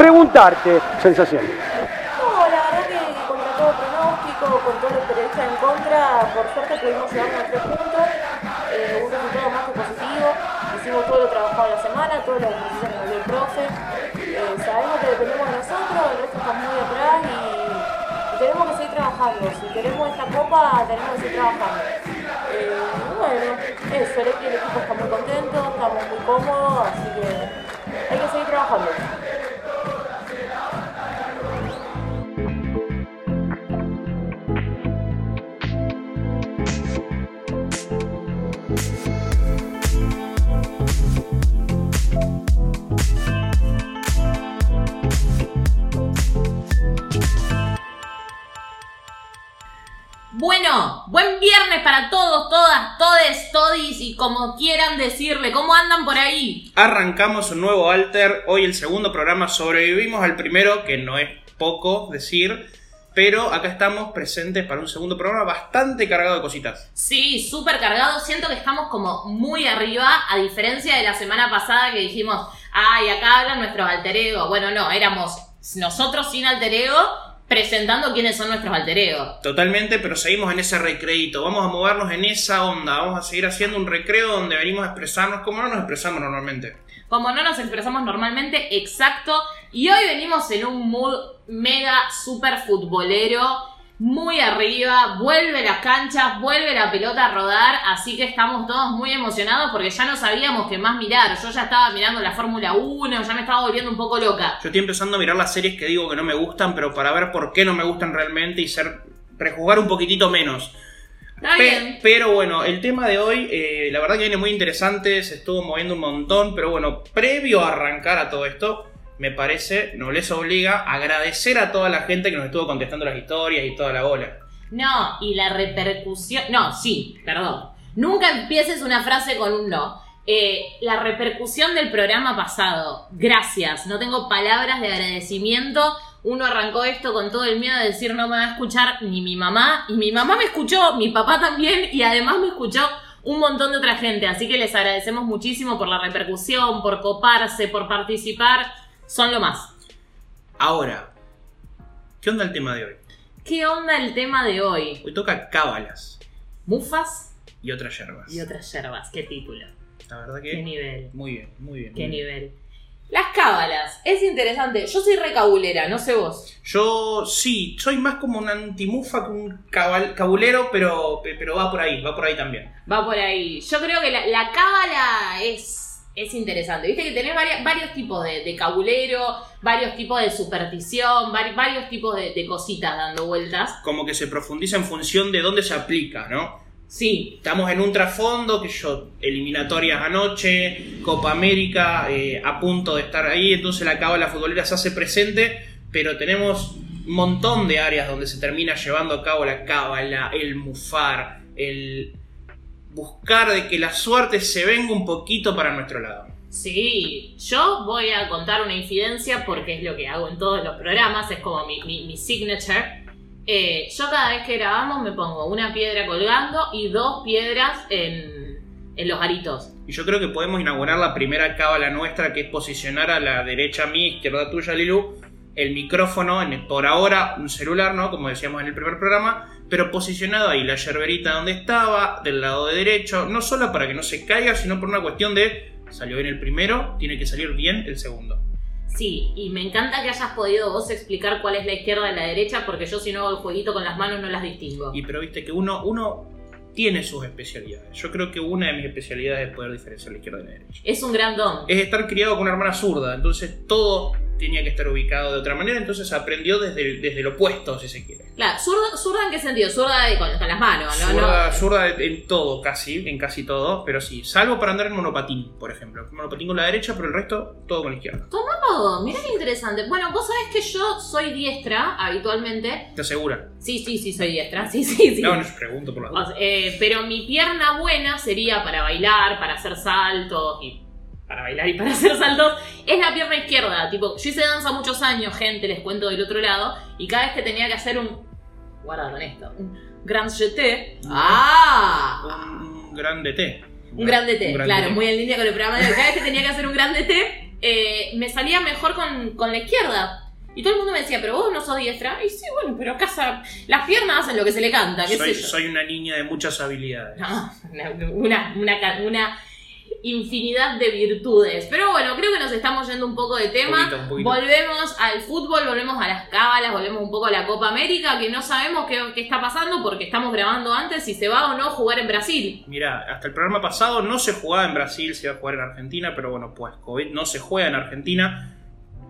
preguntarte, sensación. No, la verdad que contra todo pronóstico, con todo lo que derecha en contra, por suerte pudimos llevarnos a tres puntos, eh, un resultado más que positivo, hicimos todo lo trabajado la semana, todo lo que nos dio el profe, eh, sabemos que dependemos de nosotros, el resto está muy atrás y, y tenemos que seguir trabajando, si queremos esta copa tenemos que seguir trabajando. Eh, bueno, eso, el equipo está muy contento, estamos muy cómodos, así que hay que seguir trabajando. Bueno, buen viernes para todos, todas, todes, todis y como quieran decirle. ¿Cómo andan por ahí? Arrancamos un nuevo Alter, hoy el segundo programa, sobrevivimos al primero, que no es poco decir, pero acá estamos presentes para un segundo programa bastante cargado de cositas. Sí, súper cargado. Siento que estamos como muy arriba, a diferencia de la semana pasada que dijimos, ay, acá hablan nuestros alter ego. Bueno, no, éramos nosotros sin alter ego presentando quiénes son nuestros alter ego. Totalmente, pero seguimos en ese recreito, vamos a movernos en esa onda, vamos a seguir haciendo un recreo donde venimos a expresarnos como no nos expresamos normalmente. Como no nos expresamos normalmente, exacto. Y hoy venimos en un mood mega super futbolero, muy arriba, vuelve las canchas, vuelve la pelota a rodar, así que estamos todos muy emocionados porque ya no sabíamos qué más mirar. Yo ya estaba mirando la Fórmula 1, ya me estaba volviendo un poco loca. Yo estoy empezando a mirar las series que digo que no me gustan, pero para ver por qué no me gustan realmente y ser prejugar un poquitito menos. Está Pe- bien. pero bueno, el tema de hoy, eh, la verdad que viene muy interesante, se estuvo moviendo un montón, pero bueno, previo a arrancar a todo esto, me parece, no les obliga a agradecer a toda la gente que nos estuvo contestando las historias y toda la bola. No, y la repercusión. No, sí, perdón. Nunca empieces una frase con un no. Eh, la repercusión del programa pasado. Gracias. No tengo palabras de agradecimiento. Uno arrancó esto con todo el miedo de decir no me va a escuchar ni mi mamá. Y mi mamá me escuchó, mi papá también. Y además me escuchó un montón de otra gente. Así que les agradecemos muchísimo por la repercusión, por coparse, por participar. Son lo más. Ahora, ¿qué onda el tema de hoy? ¿Qué onda el tema de hoy? Hoy toca cábalas Mufas y otras yerbas. y otras yerbas. ¿Qué título? La verdad ¿Qué que... nivel? Muy bien, muy bien. ¿Qué muy bien. nivel? Las cábalas. Es interesante. Yo soy recabulera, no sé vos. Yo sí, soy más como un antimufa que un cabal- cabulero, pero, pero va por ahí, va por ahí también. Va por ahí. Yo creo que la, la cábala es, es interesante. Viste que tenés varias- varios tipos de, de cabulero, varios tipos de superstición, vari- varios tipos de, de cositas dando vueltas. Como que se profundiza en función de dónde se aplica, ¿no? Sí, Estamos en un trasfondo que yo, eliminatorias anoche, Copa América, eh, a punto de estar ahí, entonces la cábala futbolera se hace presente, pero tenemos un montón de áreas donde se termina llevando a cabo la cábala, el mufar, el buscar de que la suerte se venga un poquito para nuestro lado. Sí, yo voy a contar una infidencia porque es lo que hago en todos los programas, es como mi, mi- mi signature. Eh, yo cada vez que grabamos me pongo una piedra colgando y dos piedras en, en los aritos. Y yo creo que podemos inaugurar la primera cábala nuestra, que es posicionar a la derecha mía, izquierda tuya, Lilu, el micrófono, en, por ahora un celular, ¿no? Como decíamos en el primer programa, pero posicionado ahí, la yerberita donde estaba, del lado de derecho, no solo para que no se caiga, sino por una cuestión de, salió bien el primero, tiene que salir bien el segundo. Sí, y me encanta que hayas podido vos explicar cuál es la izquierda y la derecha porque yo si no hago el jueguito con las manos no las distingo. Y pero viste que uno, uno tiene sus especialidades. Yo creo que una de mis especialidades es poder diferenciar la izquierda de la derecha. Es un gran don. es estar criado con una hermana zurda, entonces todo tenía que estar ubicado de otra manera, entonces aprendió desde desde el opuesto, si se quiere. Claro, ¿zurda, zurda en qué sentido? Zurda de- con, con las manos, ¿no? Zurda, no. zurda en todo, casi, en casi todo, pero sí, salvo para andar en monopatín, por ejemplo. Monopatín con la derecha, pero el resto todo con la izquierda. Toma todo, mira qué interesante. Bueno, vos sabés que yo soy diestra habitualmente. ¿Te asegura? Sí, sí, sí, soy diestra. Sí, sí, sí. No, no, pregunto por la O duda. sea, eh, pero mi pierna buena sería para bailar, para hacer saltos y para bailar y para hacer saltos es la pierna izquierda. Tipo, yo hice danza muchos años, gente, les cuento del otro lado, y cada vez que tenía que hacer un. Guarda con esto, un grand jeté. ¡Ah! Un, un gran DT. Un gran DT, Un gran claro, muy en línea con el programa de hoy. Cada vez que tenía que hacer un gran DT, eh, me salía mejor con, con la izquierda. Y todo el mundo me decía, pero vos no sos diestra. Y sí, bueno, pero casa, las piernas hacen lo que se le canta, qué Soy, sé yo. soy una niña de muchas habilidades. No, una, una, una infinidad de virtudes. Pero bueno, creo que nos estamos yendo un poco de tema. Un poquito, un poquito. Volvemos al fútbol, volvemos a las cábalas, volvemos un poco a la Copa América, que no sabemos qué, qué está pasando porque estamos grabando antes si se va o no a jugar en Brasil. Mira, hasta el programa pasado no se jugaba en Brasil, se iba a jugar en Argentina, pero bueno, pues COVID no se juega en Argentina.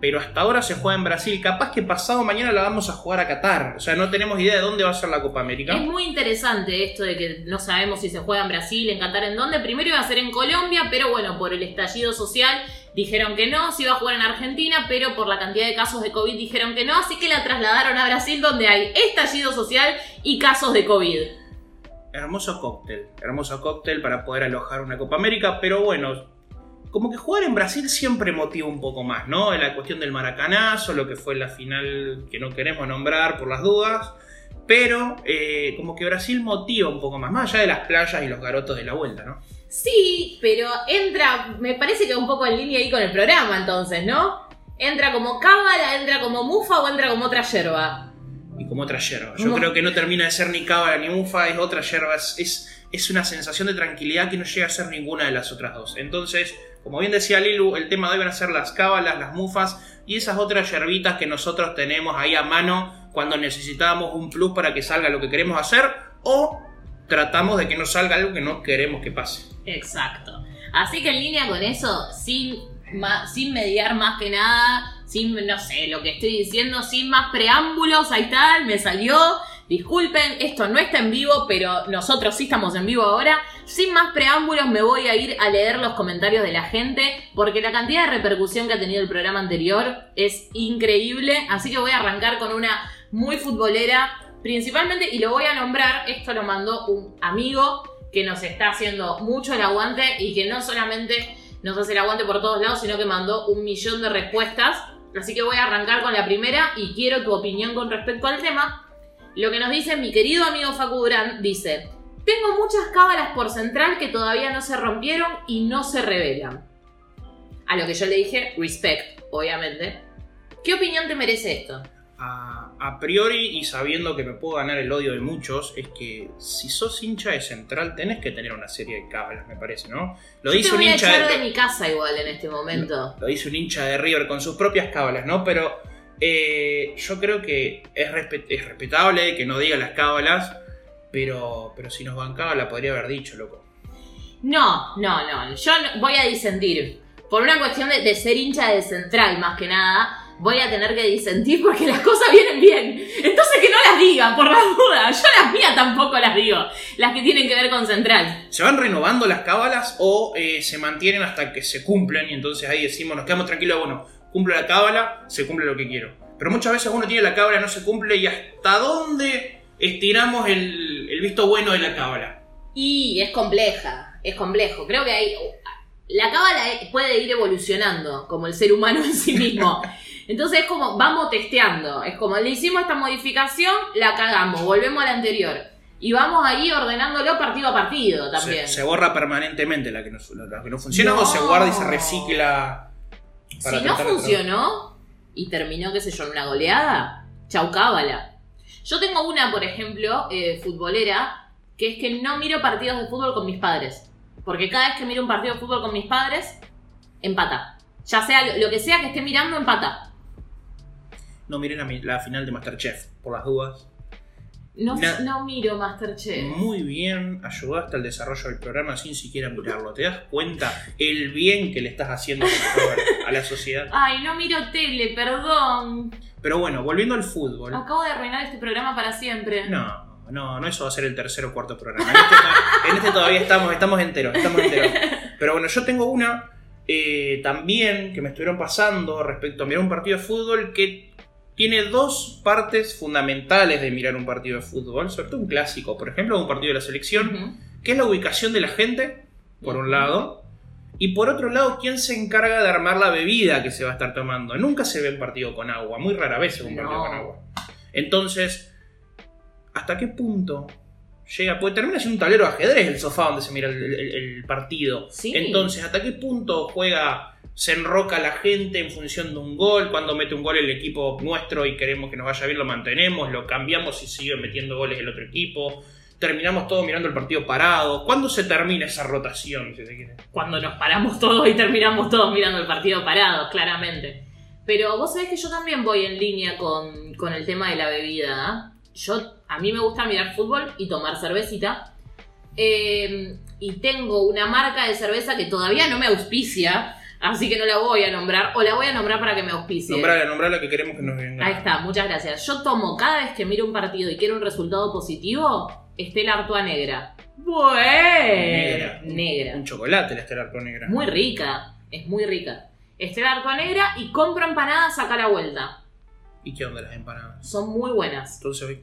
Pero hasta ahora se juega en Brasil. Capaz que pasado mañana la vamos a jugar a Qatar. O sea, no tenemos idea de dónde va a ser la Copa América. Es muy interesante esto de que no sabemos si se juega en Brasil, en Qatar, en dónde. Primero iba a ser en Colombia, pero bueno, por el estallido social dijeron que no. Se iba a jugar en Argentina, pero por la cantidad de casos de COVID dijeron que no. Así que la trasladaron a Brasil, donde hay estallido social y casos de COVID. Hermoso cóctel. Hermoso cóctel para poder alojar una Copa América. Pero bueno, como que jugar en Brasil siempre motiva un poco más, ¿no? La cuestión del maracanazo, lo que fue la final que no queremos nombrar por las dudas. Pero eh, como que Brasil motiva un poco más, más allá de las playas y los garotos de la vuelta, ¿no? Sí, pero entra, me parece que un poco en línea ahí con el programa entonces, ¿no? Entra como cábala, entra como mufa o entra como otra yerba. y como otra yerba. Yo creo que no termina de ser ni cábala ni mufa, es otra yerba, es, es, es una sensación de tranquilidad que no llega a ser ninguna de las otras dos. Entonces, como bien decía Lilu, el tema de hoy van a ser las cábalas, las mufas y esas otras yerbitas que nosotros tenemos ahí a mano cuando necesitamos un plus para que salga lo que queremos hacer o tratamos de que no salga algo que no queremos que pase. Exacto. Así que en línea con eso, sin, sin mediar más que nada, sin, no sé, lo que estoy diciendo, sin más preámbulos, ahí está, me salió. Disculpen, esto no está en vivo, pero nosotros sí estamos en vivo ahora. Sin más preámbulos, me voy a ir a leer los comentarios de la gente, porque la cantidad de repercusión que ha tenido el programa anterior es increíble. Así que voy a arrancar con una muy futbolera, principalmente, y lo voy a nombrar, esto lo mandó un amigo que nos está haciendo mucho el aguante y que no solamente nos hace el aguante por todos lados, sino que mandó un millón de respuestas. Así que voy a arrancar con la primera y quiero tu opinión con respecto al tema. Lo que nos dice mi querido amigo Facu Durán dice: Tengo muchas cábalas por central que todavía no se rompieron y no se revelan. A lo que yo le dije, respect, obviamente. ¿Qué opinión te merece esto? A, a priori y sabiendo que me puedo ganar el odio de muchos, es que si sos hincha de Central tenés que tener una serie de cábalas, me parece, ¿no? Lo Yo dice te un voy a hincha echar de, de mi casa igual en este momento. lo dice un hincha de River con sus propias cábalas, ¿no? Pero eh, yo creo que es, respe- es respetable que no diga las cábalas, pero, pero si nos bancaba la podría haber dicho, loco. No, no, no. Yo voy a disentir. Por una cuestión de, de ser hincha de central, más que nada, voy a tener que disentir porque las cosas vienen bien. Entonces que no las digan, por las dudas. Yo las mías tampoco las digo. Las que tienen que ver con central. ¿Se van renovando las cábalas o eh, se mantienen hasta que se cumplen y entonces ahí decimos, nos quedamos tranquilos, bueno, cumple la cábala, se cumple lo que quiero? Pero muchas veces uno tiene la cábala, no se cumple y hasta dónde estiramos el, el visto bueno de la cábala. Y es compleja, es complejo. Creo que hay. La cábala puede ir evolucionando como el ser humano en sí mismo. Entonces es como, vamos testeando. Es como, le hicimos esta modificación, la cagamos, volvemos a la anterior. Y vamos ahí ordenándolo partido a partido también. Se, se borra permanentemente la que no, la que no funciona No. o se guarda y se recicla. Para si no funcionó y terminó, qué sé yo, en una goleada, chau cábala. Yo tengo una, por ejemplo, eh, futbolera, que es que no miro partidos de fútbol con mis padres. Porque cada vez que miro un partido de fútbol con mis padres, empata. Ya sea lo- que sea que esté mirando, empata. No miren la, la final de Masterchef, por las dudas. No, Na- no miro Masterchef. Muy bien, ayudaste al desarrollo del programa sin siquiera mirarlo. ¿Te das cuenta el bien que le estás haciendo a la sociedad? Ay, no miro tele, perdón. Pero bueno, volviendo al fútbol. Acabo de arruinar este programa para siempre. No, no, no, eso va a ser el tercer o cuarto programa. En este, en este todavía estamos, estamos enteros, estamos enteros. Pero bueno, yo tengo una eh, también que me estuvieron pasando respecto a mirar un partido de fútbol que tiene dos partes fundamentales de mirar un partido de fútbol, sobre todo un clásico, por ejemplo, un partido de la selección, que es la ubicación de la gente, por un lado, y por otro lado, quién se encarga de armar la bebida que se va a estar tomando. Nunca se ve un partido con agua, muy rara vez se ve un partido con agua. Entonces, ¿hasta qué punto llega? Porque termina siendo un tablero de ajedrez el sofá donde se mira el, el- el partido. Sí. Entonces, ¿hasta qué punto juega se enroca la gente en función de un gol. Cuando mete un gol el equipo nuestro y queremos que nos vaya bien, lo mantenemos, lo cambiamos y sigue metiendo goles el otro equipo. Terminamos todos mirando el partido parado. ¿Cuándo se termina esa rotación? Cuando nos paramos todos y terminamos todos mirando el partido parado, claramente. Pero vos sabés que yo también voy en línea con, con el tema de la bebida. Yo, a mí me gusta mirar fútbol y tomar cervecita. Eh, y tengo una marca de cerveza que todavía no me auspicia, así que no la voy a nombrar, o la voy a nombrar para que me auspicie. Nombrala, nombrala que queremos que nos venga. Ahí está, muchas gracias. Yo tomo cada vez que miro un partido y quiero un resultado positivo, Estela Artois Negra. Bueno, Negra. negra. Un chocolate la Estela Artois Negra. Muy rica, es muy rica. Estela Artois Negra y compro empanadas acá a la vuelta. ¿Y qué onda las empanadas? Son muy buenas. Entonces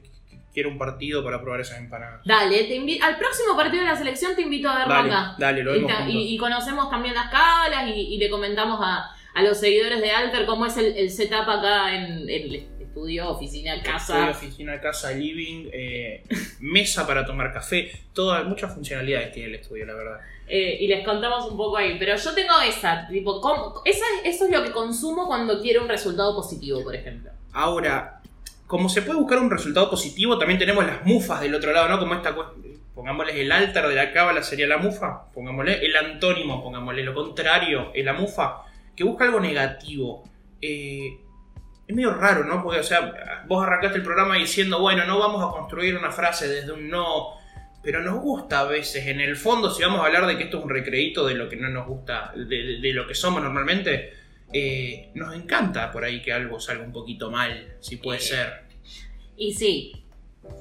quiero un partido para probar esas empanadas. Dale, te invi- al próximo partido de la selección te invito a verlo Dale, acá. dale, lo vemos y- y conocemos también las cábalas y, y le comentamos a, a los seguidores de Alter cómo es el, el setup acá en, en el estudio, oficina, casa. Estudio, oficina, casa, living, eh, mesa para tomar café, todas, muchas funcionalidades tiene el estudio, la verdad. Eh, y les contamos un poco ahí. Pero yo tengo esa, tipo, ¿cómo- esa, eso es lo que consumo cuando quiero un resultado positivo, por ejemplo. Ahora, como se puede buscar un resultado positivo, también tenemos las mufas del otro lado, ¿no? Como esta. Pongámosle el altar de la cábala sería la mufa, pongámosle el antónimo, pongámosle lo contrario, la mufa, que busca algo negativo. Eh, es medio raro, ¿no? Porque, o sea, vos arrancaste el programa diciendo, bueno, no vamos a construir una frase desde un no, pero nos gusta a veces, en el fondo, si vamos a hablar de que esto es un recreíto de lo que no nos gusta, de lo que somos normalmente, eh, nos encanta por ahí que algo salga un poquito mal, si puede Eh, ser. Y sí,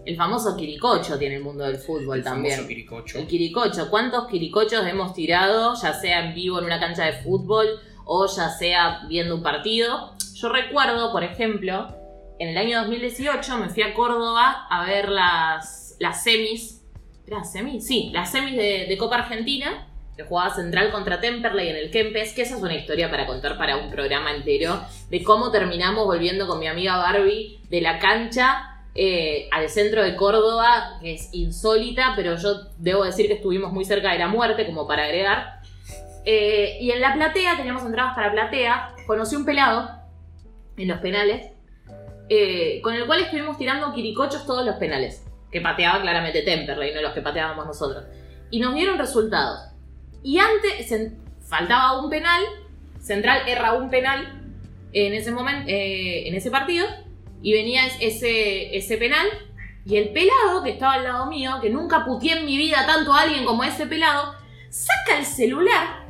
el famoso quiricocho tiene el mundo del fútbol El también. famoso quiricocho. El quiricocho, ¿cuántos quiricochos hemos tirado, ya sea en vivo en una cancha de fútbol o ya sea viendo un partido? Yo recuerdo, por ejemplo, en el año 2018 me fui a Córdoba a ver las, las semis. ¿Era semis? Sí, las semis de, de Copa Argentina, que jugaba Central contra Temperley en el Kempes, que esa es una historia para contar para un programa entero, de cómo terminamos volviendo con mi amiga Barbie de la cancha eh, al centro de Córdoba, que es insólita, pero yo debo decir que estuvimos muy cerca de la muerte, como para agregar. Eh, y en la platea, teníamos entradas para platea, conocí un pelado en los penales, eh, con el cual estuvimos tirando quiricochos todos los penales, que pateaba claramente Temperley, no los que pateábamos nosotros. Y nos dieron resultados. Y antes, faltaba un penal, Central erra un penal en ese momento, en ese partido, y venía es- ese, ese penal, y el pelado que estaba al lado mío, que nunca puteé en mi vida tanto a alguien como ese pelado, saca el celular,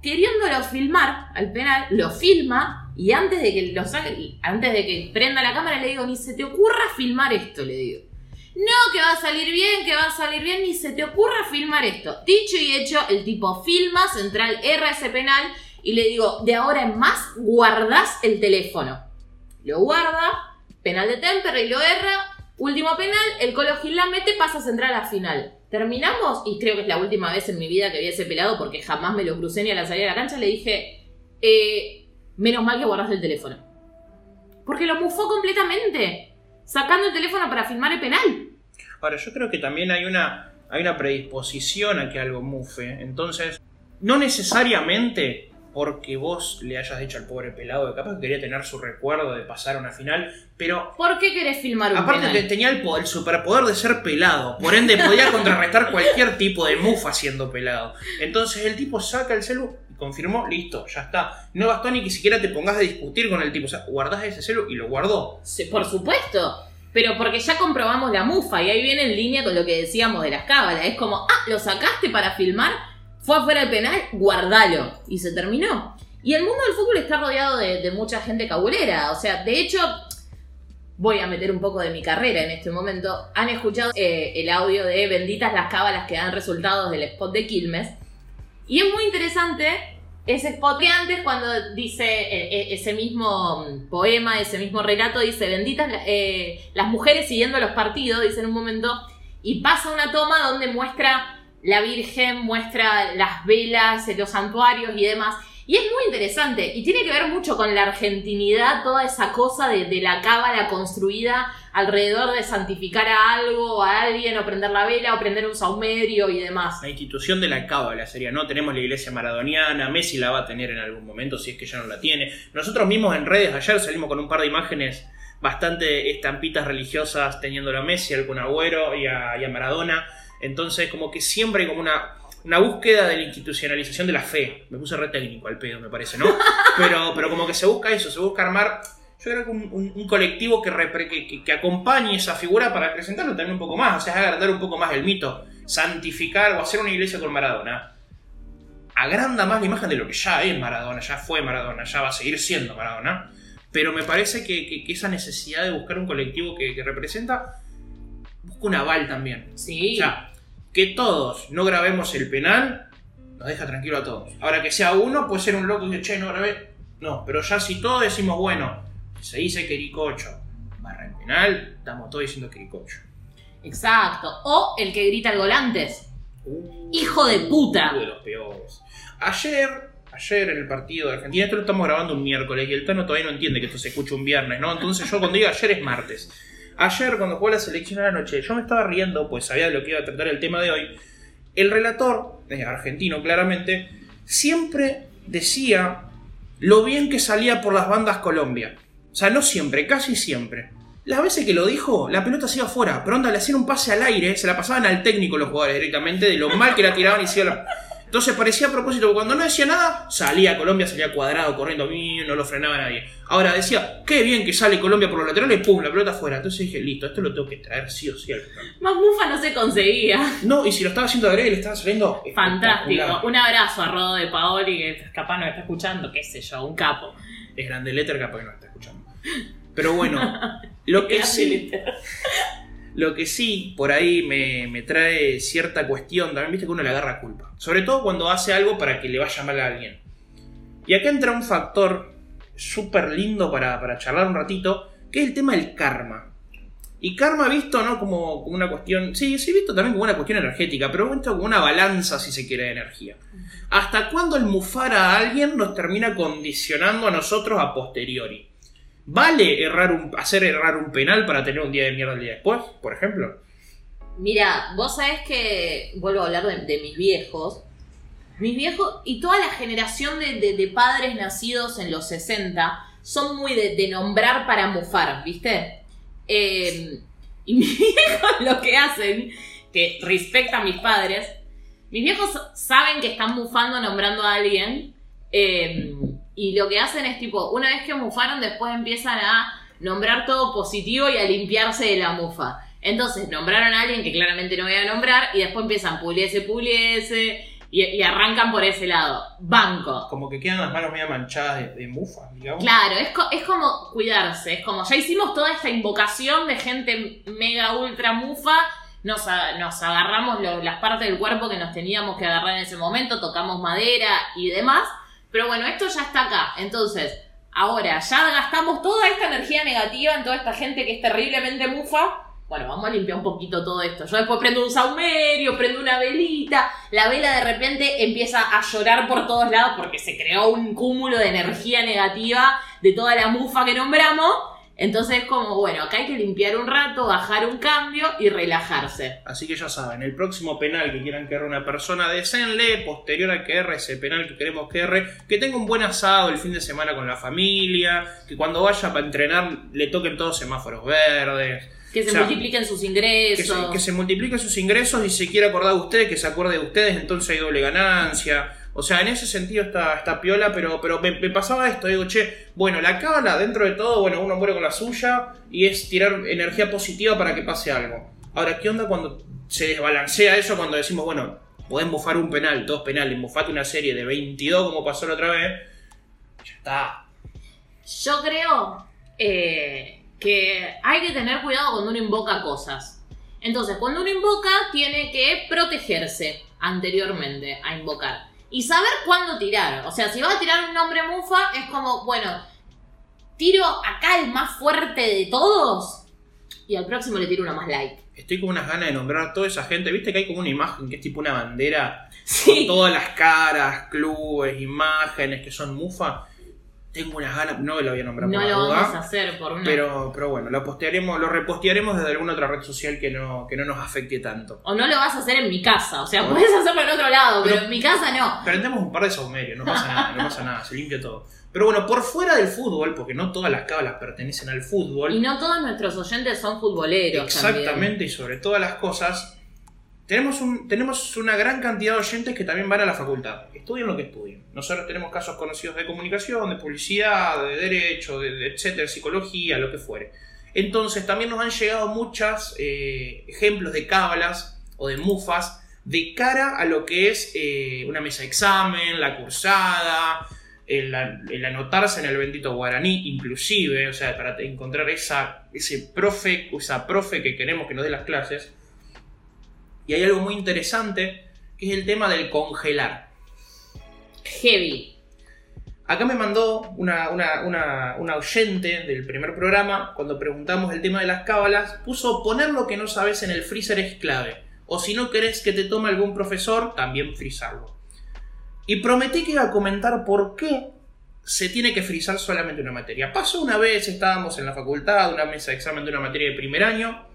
queriéndolo filmar al penal, lo filma, y antes de que lo saque, antes de que prenda la cámara, le digo, ni se te ocurra filmar esto, le digo. No, que va a salir bien, que va a salir bien, ni se te ocurra filmar esto. Dicho y hecho, el tipo filma, Central erra ese penal, y le digo, de ahora en más, guardás el teléfono. Lo guarda, penal de Temperley, lo erra, último penal, el Colo Gil la mete, pasa a Central a final. Terminamos, y creo que es la última vez en mi vida que vi ese pelado, porque jamás me lo crucé ni a la salida de la cancha, le dije, eh, menos mal que guardaste el teléfono. Porque lo mufó completamente, sacando el teléfono para filmar el penal. Ahora, yo creo que también hay una, hay una predisposición a que algo mufe. Entonces, no necesariamente porque vos le hayas dicho al pobre pelado que capaz que quería tener su recuerdo de pasar a una final, pero ¿Por qué querés filmar un aparte penal? que tenía el, po- el superpoder de ser pelado, por ende podía contrarrestar cualquier tipo de mufa siendo pelado. Entonces el tipo saca el celu confirmó, listo, ya está. No bastó ni que siquiera te pongas a discutir con el tipo, o sea, guardás ese celu y lo guardó. Por supuesto. Pero porque ya comprobamos la mufa y ahí viene en línea con lo que decíamos de las cábalas. Es como, ah, lo sacaste para filmar, fue afuera del penal, guardalo. Y se terminó. Y el mundo del fútbol está rodeado de, de mucha gente cabulera. O sea, de hecho, voy a meter un poco de mi carrera en este momento. Han escuchado eh, el audio de Benditas las cábalas que dan resultados del spot de Quilmes. Y es muy interesante ese spot que antes cuando dice eh, eh, ese mismo mm, poema, ese mismo relato, dice benditas eh, las mujeres siguiendo los partidos, dice en un momento, y pasa una toma donde muestra la Virgen, muestra las velas, los santuarios y demás. Y es muy interesante y tiene que ver mucho con la argentinidad, toda esa cosa de, de la cábala construida alrededor de santificar a algo, a alguien, o prender la vela, o prender un saumerio y demás. La institución de la cábala sería, ¿no? Tenemos la iglesia maradoniana, Messi la va a tener en algún momento, si es que ya no la tiene. Nosotros mismos en redes ayer salimos con un par de imágenes bastante estampitas religiosas teniendo a Messi, al Kun Agüero y a, y a Maradona. Entonces, como que siempre hay como una, una búsqueda de la institucionalización de la fe. Me puse re técnico al pedo, me parece, ¿no? Pero, pero como que se busca eso, se busca armar, yo creo que un, un- un colectivo que, repre- que, que- que acompañe esa figura para acrecentarlo también un poco más, o sea, agrandar un poco más el mito, santificar o hacer una iglesia con Maradona. Agranda más la imagen de lo que ya es Maradona, ya fue Maradona, ya va a seguir siendo Maradona. Pero me parece que, que- que esa necesidad de buscar un colectivo que, que representa, busca un aval también. Sí. O sea, que todos no grabemos el penal, nos deja tranquilo a todos. Ahora que sea uno, puede ser un loco que che, no grabé. No, pero ya si todos decimos, bueno, se dice Quericocho, barra el penal, estamos todos diciendo Quericocho. Exacto. O el que grita el gol antes. Uh, Hijo de puta. De los peores. Ayer, ayer en el partido de Argentina, esto lo estamos grabando un miércoles y el Tano todavía no entiende que esto se escucha un viernes, ¿no? Entonces yo cuando digo ayer es martes. Ayer cuando jugó la selección a la noche, yo me estaba riendo, pues sabía de lo que iba a tratar el tema de hoy. El relator, eh, argentino claramente, siempre decía lo bien que salía por las bandas Colombia. O sea, no siempre, casi siempre. Las veces que lo dijo, la pelota se iba afuera, pero onda, le hacían un pase al aire, se la pasaban al técnico los jugadores directamente, de lo mal que la tiraban y se la... Entonces parecía a propósito, porque cuando no decía nada, salía Colombia, salía cuadrado, corriendo, no lo frenaba nadie. Ahora decía, qué bien que sale Colombia por los laterales, pum, la pelota afuera. Entonces dije, listo, esto lo tengo que traer sí o sí al. Más mufa no se conseguía. No, y si lo estaba haciendo de le estaba saliendo Fantástico. Un abrazo a Rodo de Paoli, que capaz no está escuchando, qué sé yo, un capo. Es grande letter, capaz que no está. Pero bueno, lo que sí, lo que sí por ahí me, me trae cierta cuestión, también viste que uno le agarra culpa. Sobre todo cuando hace algo para que le vaya mal a alguien. Y acá entra un factor súper lindo para, para charlar un ratito, que es el tema del karma. Y karma visto, ¿no? Como, como una cuestión. Sí, sí, visto también como una cuestión energética, pero visto como una balanza, si se quiere, de energía. ¿Hasta cuándo el mufar a alguien nos termina condicionando a nosotros a posteriori? ¿Vale errar hacer errar un penal para tener un día de mierda el día después, por ejemplo? Mira, vos sabés que, vuelvo a hablar de, mis viejos, mis viejos y toda la generación de, padres nacidos en los 60 son muy de, nombrar para mufar, ¿viste? Eh, y mis viejos lo que hacen, que respecta a mis padres, mis viejos saben que están mufando nombrando a alguien eh, y lo que hacen es tipo, una vez que mufaron, después empiezan a nombrar todo positivo y a limpiarse de la mufa. Entonces nombraron a alguien que claramente no voy a nombrar y después empiezan puliese, puliese y, y arrancan por ese lado. Banco. Como que quedan las manos medio manchadas de, de mufa, digamos. Claro, es, co- es como cuidarse, es como ya hicimos toda esta invocación de gente mega ultra mufa, nos, a- nos agarramos lo- las partes del cuerpo que nos teníamos que agarrar en ese momento, tocamos madera y demás, pero bueno, esto ya está acá, entonces ahora ya gastamos toda esta energía negativa en toda esta gente que es terriblemente mufa. Bueno, vamos a limpiar un poquito todo esto. Yo después prendo un saumerio, prendo una velita. La vela de repente empieza a llorar por todos lados porque se creó un cúmulo de energía negativa de toda la mufa que nombramos. Entonces es como, bueno, acá hay que limpiar un rato, bajar un cambio y relajarse. Así que ya saben, el próximo penal que quieran que erre una persona, desenle posterior a que erre ese penal que queremos que erre, que tenga un buen asado el fin de semana con la familia, que cuando vaya para entrenar le toquen todos semáforos verdes, Que se O sea, multipliquen sus que ingresos. se, que se multipliquen sus ingresos y se quiera acordar de ustedes, que se acuerde de ustedes, entonces hay doble ganancia. O sea, en ese sentido está, está piola, pero, pero me, pasaba esto, digo, che, bueno, la cábala dentro de todo, bueno, uno muere con la suya y es tirar energía positiva para que pase algo. Ahora, ¿qué onda cuando se desbalancea eso cuando decimos, bueno, podés bufar un penal, dos penales, bufate una serie de 22 como pasó la otra vez? Ya está. Yo creo eh, que hay que tener cuidado cuando uno invoca cosas. Entonces, cuando uno invoca, tiene que protegerse anteriormente a invocar. Y saber cuándo tirar. O sea, si va a tirar un nombre mufa, es como, bueno, tiro acá el más fuerte de todos y al próximo le tiro uno más light. Estoy con unas ganas de nombrar a toda esa gente. ¿Viste que hay como una imagen que es tipo una bandera con todas las caras, clubes, imágenes que son mufa? Tengo unas ganas, no lo voy a nombrar No por lo duda, vamos a hacer por una. pero, pero bueno, lo postearemos, lo repostearemos desde alguna otra red social que no, que no nos afecte tanto. O no lo vas a hacer en mi casa. O sea, Bueno. puedes hacerlo en otro lado, pero, Pero- en mi casa no. Prendemos un par de saumerios, no pasa nada, no pasa nada, se limpia todo. Pero bueno, por fuera del fútbol, porque no todas las cábalas pertenecen al fútbol, Y no todos nuestros oyentes son futboleros. exactamente también. y sobre todas las cosas, tenemos, un, tenemos una gran cantidad de oyentes que también van a la facultad, estudien lo que estudien. Nosotros tenemos casos conocidos de comunicación, de publicidad, de derecho, de, de etcétera, psicología, lo que fuere. Entonces también nos han llegado muchos ejemplos de cábalas o de mufas de cara a lo que es eh, una mesa de examen, la cursada, el, el anotarse en el bendito guaraní, inclusive, o sea, para encontrar esa, ese profe, esa profe que queremos que nos dé las clases. Y hay algo muy interesante, que es el tema del congelar. Heavy. Acá me mandó una, una, una, una oyente del primer programa, cuando preguntamos el tema de las cábalas, puso poner lo que no sabes en el freezer es clave. O si no querés que te tome algún profesor, también frizarlo. Y prometí que iba a comentar por qué se tiene que frizar solamente una materia. Pasó una vez, estábamos en la facultad, una mesa de examen de una materia de primer año,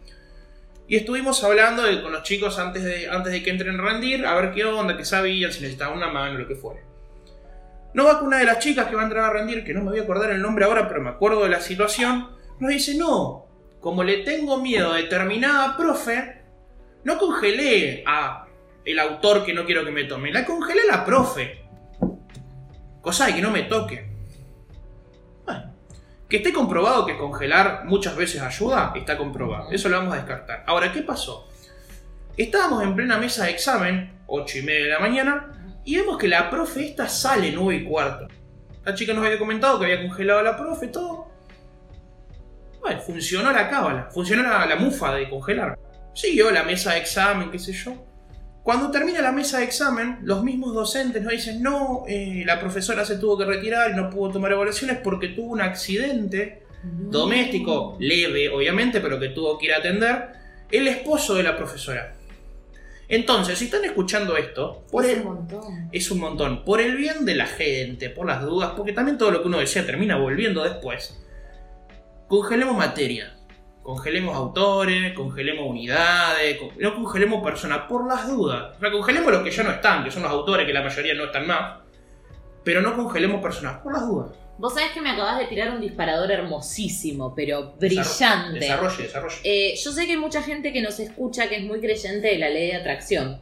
y estuvimos hablando con los chicos antes de, antes de que entren a rendir, a ver qué onda, qué sabían, si necesitaban una mano, lo que fuera. No va con una de las chicas que va a entrar a rendir, que no me voy a acordar el nombre ahora, pero me acuerdo de la situación, nos dice, no, como le tengo miedo a determinada profe, no congelé a el autor que no quiero que me tome, la congelé a la profe. Cosa de que no me toque. Que esté comprobado que congelar muchas veces ayuda, está comprobado. Eso lo vamos a descartar. Ahora, ¿qué pasó? Estábamos en plena mesa de examen, 8 y media de la mañana, y vemos que la profe esta sale 9 y cuarto. La chica nos había comentado que había congelado a la profe, todo. Bueno, funcionó la cábala, funcionó la, la mufa de congelar. Siguió la mesa de examen, qué sé yo. Cuando termina la mesa de examen, los mismos docentes nos dicen, no, eh, la profesora se tuvo que retirar y no pudo tomar evaluaciones porque tuvo un accidente doméstico, leve obviamente, pero que tuvo que ir a atender, el esposo de la profesora. Entonces, si están escuchando esto, por Es el, un montón. es un montón. Por el bien de la gente, por las dudas, porque también todo lo que uno desea termina volviendo después. Congelemos materia. Congelemos autores, congelemos unidades, con- no congelemos personas, por las dudas. O sea, congelemos los que ya no están, que son los autores, que la mayoría no están más. Pero no congelemos personas, por las dudas. Vos sabés que me acabas de tirar un disparador hermosísimo, pero brillante. Desarrolle, desarrolle. Eh, yo sé que hay mucha gente que nos escucha que es muy creyente de la ley de atracción.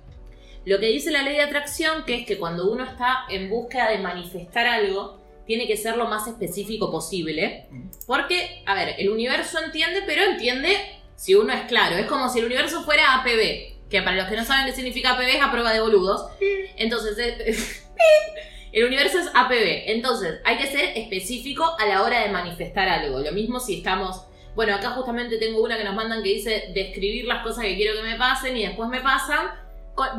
Lo que dice la ley de atracción, que es que cuando uno está en búsqueda de manifestar algo, tiene que ser lo más específico posible. Porque, a ver, el universo entiende, pero entiende si uno es claro. Es como si el universo fuera APB, que para los que no saben qué significa APB es a prueba de boludos. Entonces, eh, el universo es APB. Entonces, hay que ser específico a la hora de manifestar algo. Lo mismo si estamos bueno, acá justamente tengo una que nos mandan que dice describir las cosas que quiero que me pasen y después me pasan.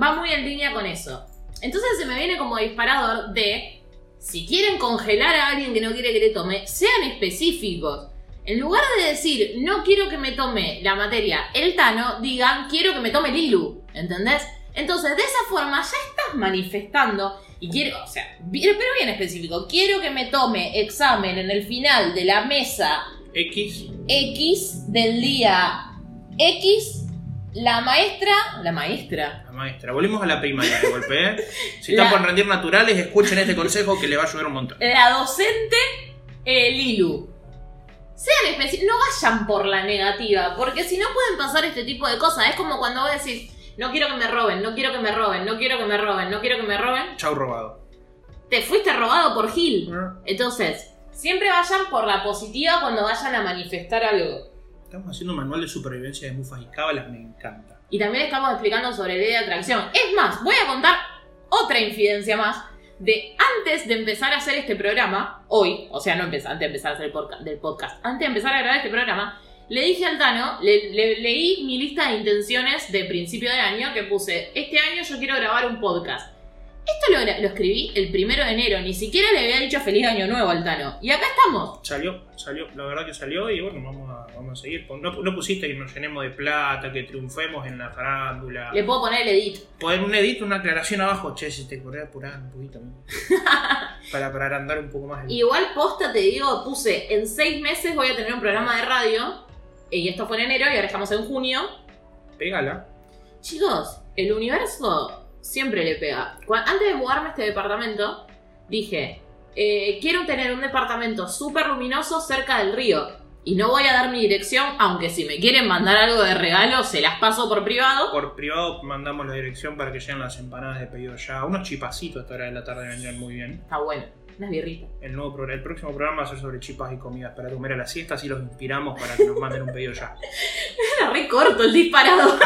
Va muy en línea con eso. Entonces se me viene como disparador de, si quieren congelar a alguien que no quiere que le tome, sean específicos. En lugar de decir, no quiero que me tome la materia el Tano, digan, quiero que me tome Lilu. ¿Entendés? Entonces, de esa forma ya estás manifestando y quiero, o sea, bien- pero bien específico, quiero que me tome examen en el final de la mesa X. X del día X, la maestra, la maestra, La maestra. Volvemos a la primaria de golpe, ¿eh? Si La- están por rendir naturales, escuchen este consejo que les va a ayudar un montón. la docente eh, Lilu. Sean específicos, no vayan por la negativa, porque si no pueden pasar este tipo de cosas. Es como cuando vos decís, no quiero que me roben, no quiero que me roben, no quiero que me roben, no quiero que me roben. Chau robado. Te fuiste robado por Gil. Entonces, siempre vayan por la positiva cuando vayan a manifestar algo. Estamos haciendo un manual de supervivencia de mufas y cábalas, me encanta. Y también estamos explicando sobre ley de atracción. Es más, voy a contar otra infidencia más de antes de empezar a hacer este programa, hoy, o sea, no antes de empezar a hacer el podcast, del podcast, antes de empezar a grabar este programa, le dije al Tano, le- leí mi lista de intenciones de principio de año que puse, este año yo quiero grabar un podcast. Esto lo, lo escribí el primero de enero, ni siquiera le había dicho feliz año nuevo al Tano. Y acá estamos. Salió, salió, la verdad que salió y bueno, vamos a, vamos a seguir. No, no pusiste que nos llenemos de plata, que triunfemos en la farándula. Le puedo poner el edit. Poner un edit, una aclaración abajo, che, si te podés apurar un poquito. ¿no? para, para agrandar un poco más el... Igual posta te digo, puse, en seis meses voy a tener un programa de radio. Y esto fue en enero y ahora estamos en junio. Pégala. Chicos, el universo siempre le pega. Cu- Antes de mudarme a este departamento, dije, eh, quiero tener un departamento súper luminoso cerca del río. Y no voy a dar mi dirección, aunque si me quieren mandar algo de regalo, se las paso por privado. Por privado mandamos la dirección para que lleguen las empanadas de pedido ya. Unos chipacitos a esta hora de la tarde vendrían muy bien. Está bueno, unas birritas. El, nuevo el próximo programa va a ser sobre chipas y comidas para comer a la siesta, así los inspiramos para que nos manden un pedido ya. Era re corto el disparado.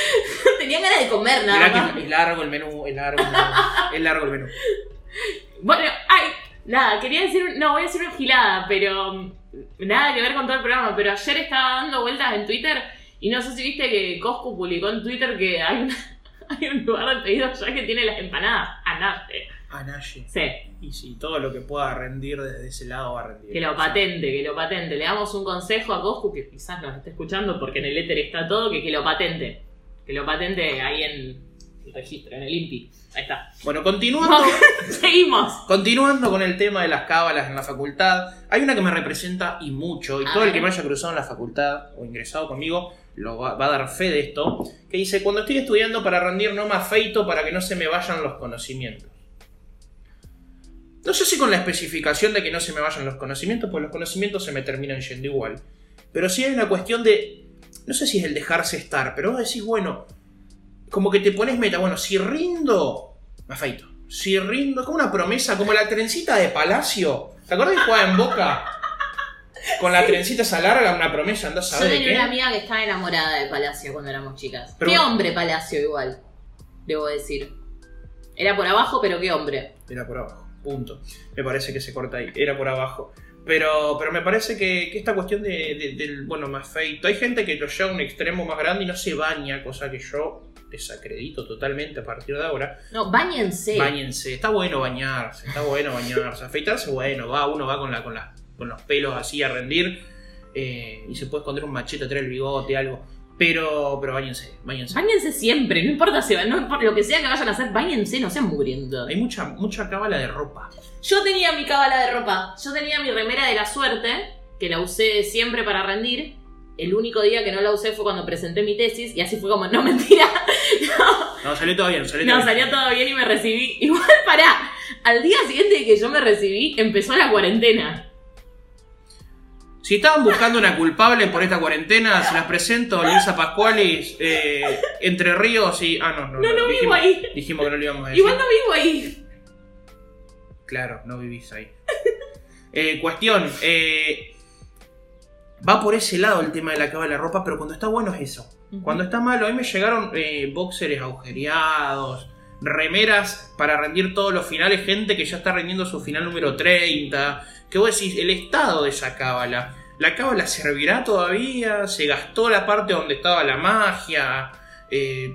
Tenía ganas de comer nada Mirá más. que es largo el menú, es largo el menú. Es largo el menú. Bueno, ay, nada, quería decir, no, voy a decir una gilada, pero mm, nada que ver con todo el programa, pero ayer estaba dando vueltas en Twitter y no sé si viste que Costco publicó en Twitter que hay, una- hay un lugar de pedido ya que tiene las empanadas. Anache. Anashi. Sí, Y si todo lo que pueda rendir desde ese lado va a rendir. que lo patente, que lo patente. Le damos un consejo a Costco que quizás nos esté escuchando porque en el éter está todo, que, que lo patente. Que lo patente ahí en el registro, en el INPI. Ahí está. Bueno, continuando. Seguimos. Continuando con el tema de las cábalas en la facultad, hay una que me representa y mucho, y A todo el que me haya cruzado en la facultad o ingresado conmigo lo va, va a dar fe de esto, que dice, cuando estoy estudiando para rendir no me afeito para que no se me vayan los conocimientos. No sé si con la especificación de que no se me vayan los conocimientos, pues los conocimientos se me terminan yendo igual. Pero sí hay una cuestión de, no sé si es el dejarse estar, pero vos decís, bueno, como que te pones meta, bueno, si rindo, me afeito. Si rindo, como una promesa, como la trencita de Palacio. ¿Te acuerdas que jugaba en Boca? Con la trencita esa larga, una promesa, andás a Yo ver de tenía una amiga que estaba enamorada de Palacio cuando éramos chicas. Pero- qué hombre Palacio igual, debo decir. Era por abajo, pero qué hombre. Era por abajo, punto. Me parece que se corta ahí, era por abajo. Pero, pero me parece que, que esta cuestión de, de- del, bueno, me afeito. Hay gente que lo lleva a un extremo más grande y no se baña, cosa que yo desacredito totalmente a partir de ahora. No, bañense. Báñense, está bueno bañarse, está bueno bañarse. Afeitarse, bueno, va, uno va con, la, con, la- con los pelos así a rendir eh, y se puede esconder un machete atrás del bigote, algo. Pero, pero bañense, bañense. Báñense siempre, no importa si no importa lo que sea que vayan a hacer, bañense, no sean mugrientos. Hay mucha, mucha cábala de ropa. Yo tenía mi cábala de ropa. Yo tenía mi remera de la suerte, que la usé siempre para rendir. El único día que no la usé fue cuando presenté mi tesis, y así fue como, no mentira. No, salió todo bien, salió No, todo bien. salió todo bien y me recibí. Igual, pará. Al día siguiente que yo me recibí, empezó la cuarentena. Si estaban buscando una culpable por esta cuarentena, se las presento, Luisa Pascualis, eh, Entre Ríos y... Ah, no, no. No, no vivo dijimos, ahí. Dijimos que no lo íbamos a decir. Igual no vivo ahí. Claro, no vivís ahí. Eh, cuestión, eh, va por ese lado el tema de la cábala de ropa, pero cuando está bueno es eso. Cuando está malo, a mí me llegaron eh, boxers agujereados, remeras para rendir todos los finales, gente que ya está rendiendo su final número 30. Que vos decís, el estado de esa cábala. ¿La cábala servirá todavía? ¿Se gastó la parte donde estaba la magia? Eh,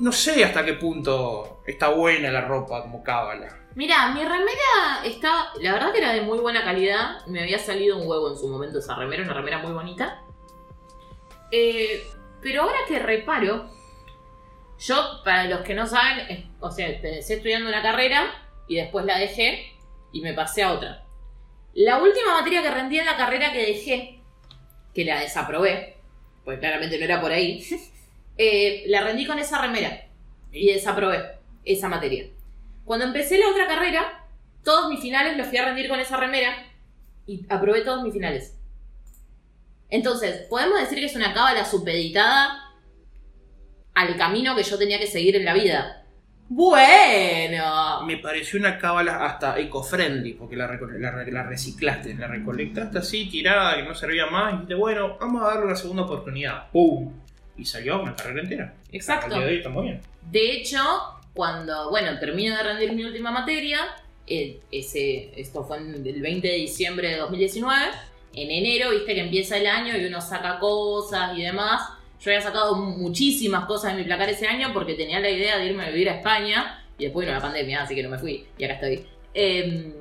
no sé hasta qué punto está buena la ropa como cábala. Mira, mi remera está, la verdad que era de muy buena calidad. Me había salido un huevo en su momento esa remera, una remera muy bonita. Eh, pero ahora que reparo, yo, para los que no saben, o sea, empecé estudiando una carrera y después la dejé y me pasé a otra. La última materia que rendí en la carrera que dejé, que la desaprobé, pues claramente no era por ahí, eh, la rendí con esa remera y desaprobé esa materia. Cuando empecé la otra carrera, todos mis finales los fui a rendir con esa remera y aprobé todos mis finales. Entonces, ¿podemos decir que es una cábala supeditada al camino que yo tenía que seguir en la vida? Bueno. Me pareció una cábala hasta eco-friendly, porque la, la re- la reciclaste, la recolectaste así, tirada, que no servía más, y dijiste, bueno, vamos a darle una segunda oportunidad. ¡Pum! Y salió una carrera entera. Exacto. De hoy está muy bien. De hecho, cuando, bueno, termino de rendir mi última materia, ese, esto fue en el 20 de diciembre de 2019, en enero, viste que empieza el año y uno saca cosas y demás. Yo había sacado muchísimas cosas de mi placar ese año porque tenía la idea de irme a vivir a España y después vino la pandemia, así que no me fui. Y acá estoy. Eh,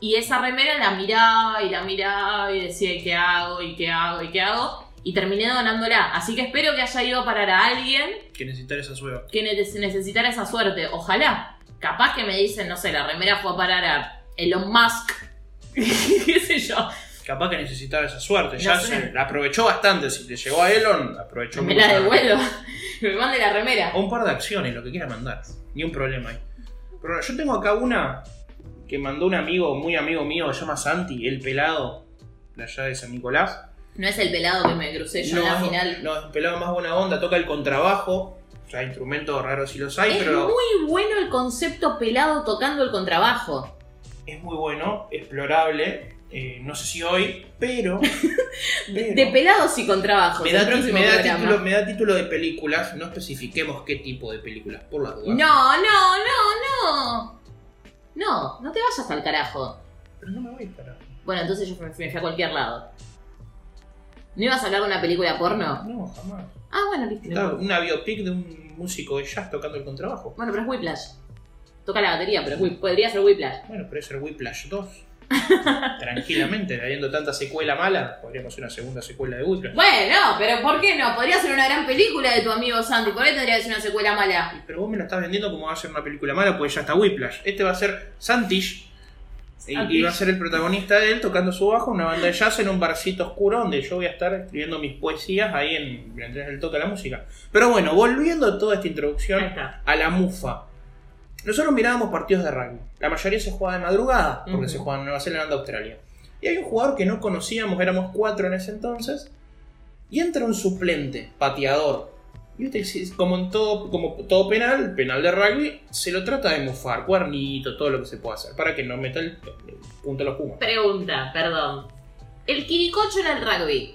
y esa remera la miraba y la miraba y decía, ¿y qué hago? ¿Y qué hago? ¿Y qué hago? Y terminé donándola. Así que espero que haya ido a parar a alguien Que necesitar esa suerte. que ne- necesitara esa suerte. Ojalá. Capaz que me dicen, no sé, la remera fue a parar a Elon Musk. ¿Qué sé yo? Capaz que necesitaba esa suerte. No Ya se la aprovechó bastante. Si le llegó a Elon, aprovechó Me la devuelvo. me mande la remera. O un par de acciones, lo que quiera mandar. Ni un problema ahí. Pero yo tengo acá una que mandó un amigo, muy amigo mío, que se llama Santi, el pelado, de allá de San Nicolás. No es el pelado que me crucé yo en la final. no, es un pelado más buena onda, toca el contrabajo. O sea, instrumentos raros si los hay, es pero muy bueno el concepto pelado tocando el contrabajo. es muy bueno, explorable. Eh, no sé si hoy, pero. pero- De pelados y me da, ti- próximo me, da título, me da título de películas, no especifiquemos qué tipo de películas, por la duda. No, no, no, no. No, no te vayas al carajo. Pero no me voy para. Bueno, entonces yo me fui a cualquier lado. ¿No ibas a hablar de una película porno? No, jamás. Ah, bueno, listo. no una biopic de un músico de jazz tocando el contrabajo. Bueno, pero es Whiplash. Toca la batería, pero podría ser Whiplash. Bueno, pero es el Whiplash 2. Tranquilamente, habiendo tanta secuela mala, podríamos hacer una segunda secuela de Whiplash. Bueno, pero ¿por qué no? Podría ser una gran película de tu amigo Santi. ¿Por qué tendría que ser una secuela mala? Pero vos me la estás vendiendo como va a ser una película mala, pues ya está Whiplash. Este va a ser Santish. Y, va a ser el protagonista de él tocando su bajo, una banda de jazz en un barcito oscuro donde yo voy a estar escribiendo mis poesías ahí en, mientras él toca la música. Pero bueno, volviendo a toda esta introducción, a la mufa. Nosotros mirábamos partidos de rugby. La mayoría se juega de madrugada, porque se juega en Nueva Zelanda, Australia. Y hay un jugador que no conocíamos, éramos cuatro en ese entonces, y entra un suplente, pateador. Y si- como en todo, como todo penal, penal de rugby, se lo trata de mufar, cuernito, todo lo que se pueda hacer, para que no meta el, el punto a los pumas. Pregunta, perdón. El quiricocho en el rugby.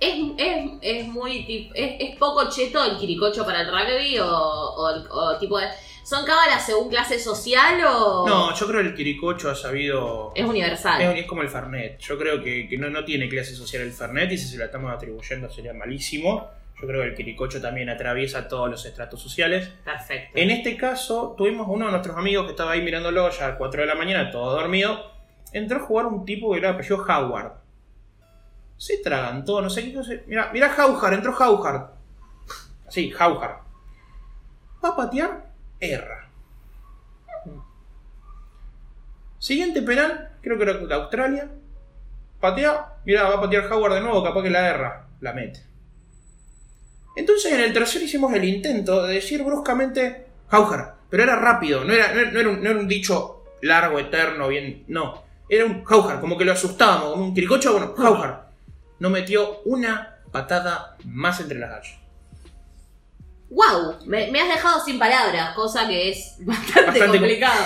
¿Es, es, es muy es, es poco cheto el quiricocho para el rugby o, o o tipo de. ¿Son cábalas según clase social o.? No, yo creo que el Quiricocho ha sabido... Es universal. Es, es como el Fernet. Yo creo que, que no, no tiene clase social el Fernet y si se la estamos atribuyendo sería malísimo. Yo creo que el Quiricocho también atraviesa todos los estratos sociales. Perfecto. En este caso, tuvimos uno de nuestros amigos que estaba ahí mirándolo ya a las 4 de la mañana, todo dormido. Entró a jugar un tipo que era apellido Howard. Se tragantó, no sé qué cosa. Mira, mira Howard, entró Howard. Sí, Howard. Va a patear, erra. Siguiente penal, creo que era de Australia. Patea, mira, va a patear Howard de nuevo, capaz que la erra. La mete. Entonces en el tercero hicimos el intento de decir bruscamente Haujar, pero era rápido, no era, no era- un, dicho largo, eterno, bien, no. Era un Haujar, como que lo asustábamos, como un quiricocho, bueno, Haujar. No metió una patada más entre las gallas. ¡Wow! Me, me has dejado sin palabras, cosa que es bastante, Bastante complicado.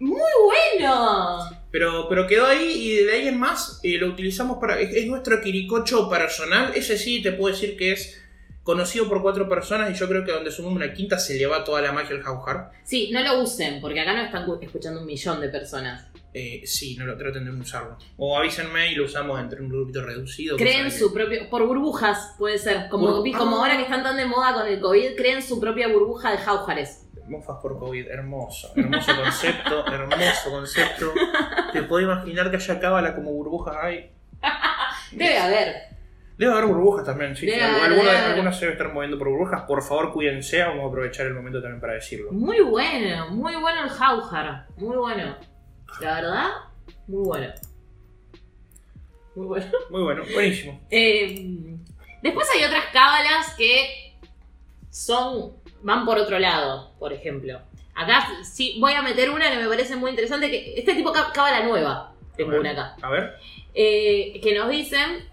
¡Muy bueno! Pero, pero quedó ahí y de ahí en más eh, lo utilizamos para... Es, es nuestro quiricocho personal, ese sí te puedo decir que es conocido por cuatro personas y yo creo que donde sumamos una quinta se le va toda la magia al Haujar. Sí, no lo usen, porque acá no están cu- escuchando un millón de personas. Eh, sí, no lo traten de usarlo. O avísenme y lo usamos entre un grupito reducido. Creen su propio. Por burbujas, puede ser. Como, Bur- vi- como Ah. ahora que están tan de moda con el COVID, creen su propia burbuja de jaujares. Mofas por COVID, hermoso, hermoso concepto, hermoso concepto. Te puedo imaginar que allá cábala como burbujas hay. Debe haber. Debe haber burbujas también, sí. Debe algunas, debe algunas se deben estar moviendo por burbujas. Por favor, cuídense. Vamos a aprovechar el momento también para decirlo. Muy bueno, muy bueno el jaujar. Muy bueno. La verdad, muy bueno. Muy bueno. Muy bueno, buenísimo. Eh, después hay otras cábalas que son. van por otro lado, por ejemplo. Acá sí voy a meter una que me parece muy interesante, que este tipo cábala nueva. Tengo una acá. A ver. Eh, que nos dicen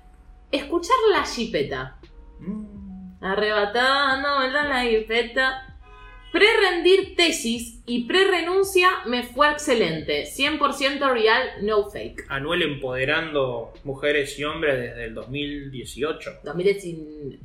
escuchar la jipeta. Mm, Arrebatando, ¿verdad? La jipeta. Pre-rendir tesis y pre-renuncia me fue excelente. 100% real, no fake. Anuel empoderando mujeres y hombres desde el 2018. 2010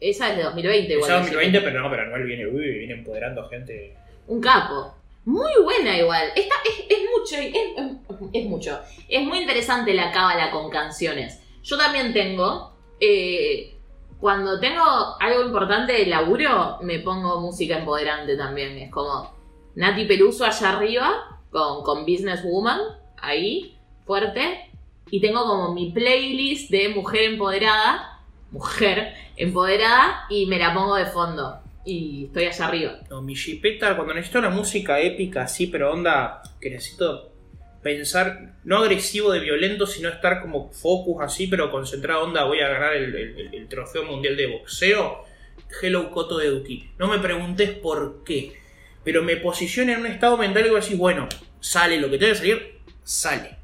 Esa es de 2020 igual. Esa la 2020, jipeta. pero no, pero Anuel viene, uy, viene empoderando gente. Un capo. Muy buena igual. Esta es, es mucho, es, es- es mucho. Es muy interesante la cábala con canciones. Yo también tengo. eh, cuando tengo algo importante de laburo, me pongo música empoderante también. Es como. Nati Peluso allá arriba, con, con Businesswoman, ahí, fuerte. Y tengo como mi playlist de mujer empoderada, mujer empoderada, y me la pongo de fondo. Y estoy allá arriba. No, mi jipeta, cuando necesito una música épica así, pero onda que necesito pensar, no agresivo de violento, sino estar como focus así, pero concentrado, onda, voy a ganar el, el- el trofeo mundial de boxeo. Hello Coto de Duki. No me preguntes por qué, pero me posiciona en un estado mental que voy a decir, bueno, sale lo que tenga que salir, sale.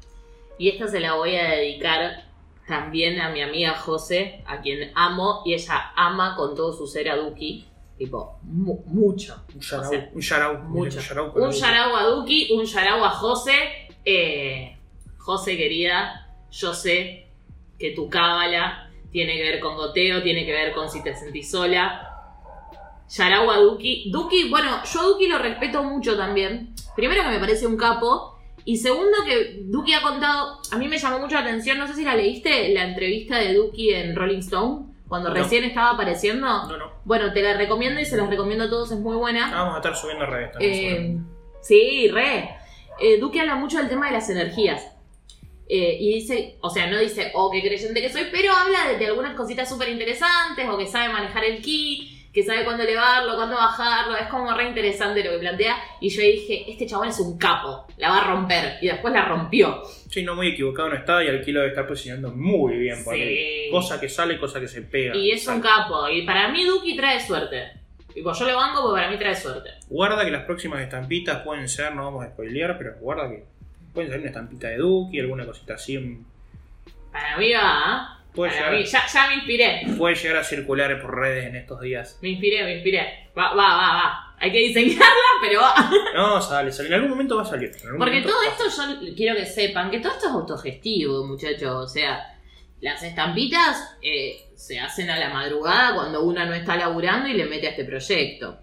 Y esta se la voy a dedicar también a mi amiga José, a quien amo, y ella ama con todo su ser a Duki. Tipo, mu- mucho. Un yarau, O sea, un yarau, mucho. un yarau Un yarau a Duki, un yarau a José. Eh, José, querida, yo sé que tu cábala tiene que ver con goteo, tiene que ver con si te sentís sola. Yarau a Duki. Duki, bueno, yo a Duki lo respeto mucho también. Primero que me parece un capo. Y segundo que Duki ha contado, a mí me llamó mucho la atención, no sé si la leíste, la entrevista de Duki en Rolling Stone, cuando No. recién estaba apareciendo. No, no. Bueno, te la recomiendo y se las recomiendo a todos, es muy buena. Vamos a estar subiendo redes también. Eh, sí, re. Eh, Duque habla mucho del tema de las energías. Eh, y dice, o sea, no dice, oh, qué creyente que soy, pero habla de, de algunas cositas súper interesantes, o que sabe manejar el ki, que sabe cuándo elevarlo, cuándo bajarlo, es como re interesante lo que plantea. Y yo dije, este chabón es un capo, la va a romper. Y después la rompió. Sí, no muy equivocado no está y al kilo estar posicionando muy bien. por Sí. ahí. Cosa que sale, cosa que se pega. Y es un capo. Y para mí Duki trae suerte. Tipo, yo lo banco porque para mí trae suerte. Guarda que las próximas estampitas pueden ser, no vamos a spoilear, pero guarda que pueden ser una estampita de Duki, alguna cosita así. Para mí va, ¿ah? Puede Para llegar, mí, ya, ya me inspiré. puede llegar a circular por redes en estos días. Me inspiré, me inspiré. Va, va, va, va. Hay que diseñarla, pero va. No, sale, sale. En algún momento va a salir. Porque todo esto yo quiero que sepan que todo esto es autogestivo, muchachos. O sea, las estampitas eh, se hacen a la madrugada cuando una no está laburando y le mete a este proyecto.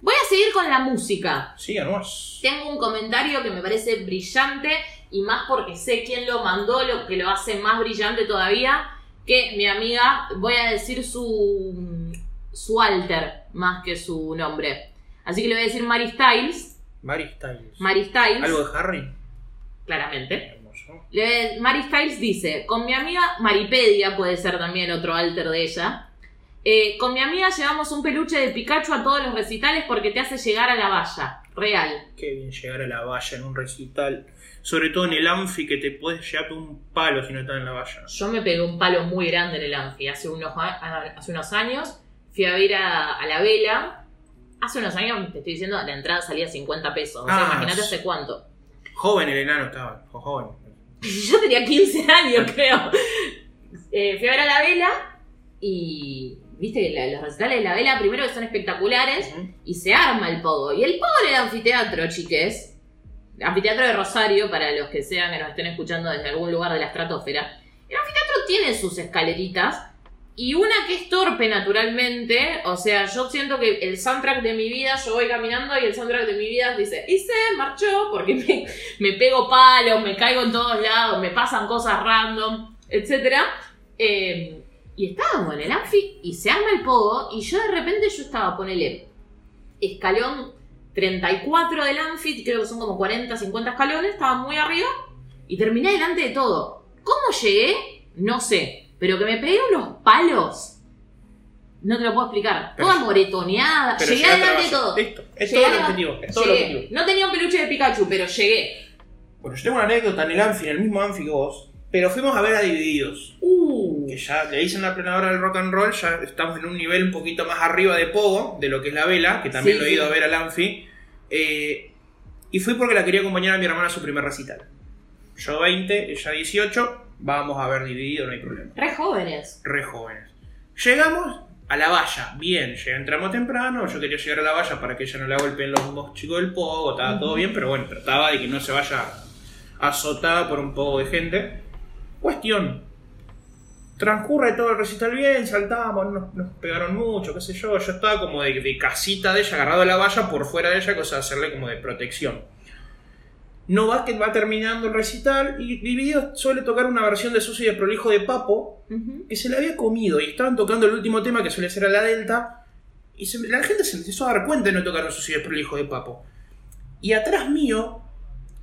Voy a seguir con la música. Síganos. Tengo un comentario que me parece brillante y más porque sé quién lo mandó, lo que lo hace más brillante todavía, que mi amiga, voy a decir su, su alter más que su nombre. Así que le voy a decir Mary Styles. Mary Styles. Mary Styles, ¿Algo de Harry? claramente. Mary Styles dice, con mi amiga Maripedia, puede ser también otro alter de ella, eh, con mi amiga llevamos un peluche de Pikachu a todos los recitales porque te hace llegar a la valla. Real. Qué bien llegar a la valla en un recital. Sobre todo en el Anfi que te puedes llevar un palo si no estás en la valla. Yo me pegué un palo muy grande en el Anfi hace unos, a- hace unos años. Fui a ver a, a la vela. Hace unos años, te estoy diciendo, la entrada salía 50 pesos. O sea, Ah, imagínate hace cuánto. Joven el enano estaba. jo- Joven. Yo tenía 15 años, creo. Eh, fui a ver a la vela y. Viste que la- los recitales de la vela, primero que son espectaculares, y se arma el pogo. Y el pogo el anfiteatro, chiques. Anfiteatro de Rosario, para los que sean que nos estén escuchando desde algún lugar de la estratosfera. El anfiteatro tiene sus escaleritas. Y una que es torpe naturalmente, o sea, yo siento que el soundtrack de mi vida, yo voy caminando y el soundtrack de mi vida dice, y se marchó porque me, pego palos, me caigo en todos lados, me pasan cosas random, etc. Eh, y estábamos en el anfi y se arma el pogo y yo de repente yo estaba, ponele, escalón 34 del anfi, creo que son como 40, 50 escalones, estaba muy arriba y terminé delante de todo. ¿Cómo llegué? No sé, pero que me pegué unos palos. No te lo puedo explicar. Pero- Toda moretoneada. Llegué llegaste a la delante de todo. Listo. Es Llegué todo a- objetivo. Es todo objetivo. No tenía un peluche de Pikachu, pero llegué. Bueno, yo tengo una anécdota en el Anfi, en el mismo Anfi que vos. Pero fuimos a ver a Divididos. Uh. Que ya le dicen la plena hora del rock and roll, ya estamos en un nivel un poquito más arriba de Pogo, de lo que es la vela, que también Sí, lo he ido sí. a ver al Anfi. Eh, y fui porque la quería acompañar a mi hermana a su primer recital. Yo 20, ella 18, vamos a ver Dividido, no hay problema. Re jóvenes. Re jóvenes. Llegamos a la valla, bien, llega- entramos temprano, yo quería llegar a la valla para que ella no la golpeen los dos chicos del Pogo, estaba todo bien, pero bueno, trataba de que no se vaya azotada por un poco de gente. Cuestión. Transcurre todo el recital bien, saltamos, nos, nos pegaron mucho, qué sé yo. Yo estaba como de, de casita de ella, agarrado a la valla por fuera de ella, cosa de hacerle como de protección. No va que va terminando el recital y Dividido suele tocar una versión de Sucio y de Prolijo de Papo que se le había comido y estaban tocando el último tema que suele ser a la Delta y se- la gente se empezó a dar cuenta de no tocar un Sucio y de Prolijo de Papo. Y atrás mío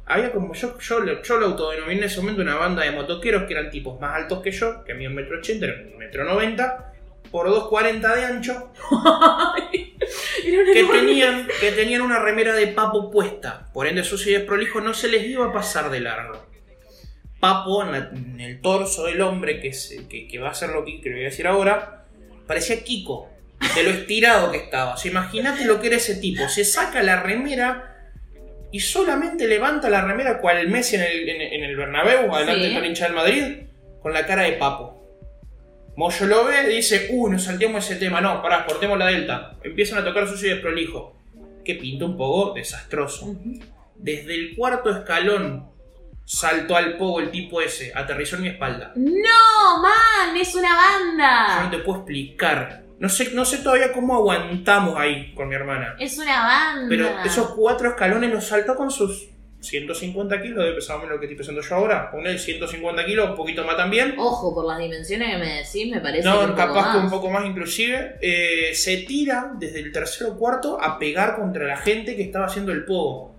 había como yo, yo, lo- yo lo autodenominé en ese momento una banda de motoqueros que eran tipos más altos que yo, que mí un metro ochenta, era un metro noventa, por 2,40 de ancho, que tenían, que tenían una remera de papo puesta. Por ende, sucio y desprolijo no se les iba a pasar de largo. Papo en, la- en el torso del hombre, que, se- que, que va a ser lo que, que le voy a decir ahora, parecía Kiko, de lo estirado que estaba. O sea, imagínate lo que era ese tipo. Se saca la remera y solamente levanta la remera cual Messi en el, en, en el Bernabéu, adelante Sí. de la hincha del Madrid, con la cara de Papo. Moyo lo ve y dice, uy, nos salteamos ese tema. No, pará, cortemos la delta. Empiezan a tocar sucio y desprolijo. Que pinta un poco desastroso. Desde el cuarto escalón saltó al pogo el tipo ese, aterrizó en mi espalda. No, man, es una Yo banda. no te puedo explicar. No sé, no sé todavía cómo aguantamos ahí con mi hermana. Es una banda. Pero esos cuatro escalones los saltó con sus 150 kilos, debe pesar menos lo que estoy pesando yo ahora. Él 150 kilos, un poquito más también. Ojo, por las dimensiones que me decís, me parece que No, un poco capaz que un poco más inclusive. Eh, se tira desde el tercero o cuarto a pegar contra la gente que estaba haciendo el pogo.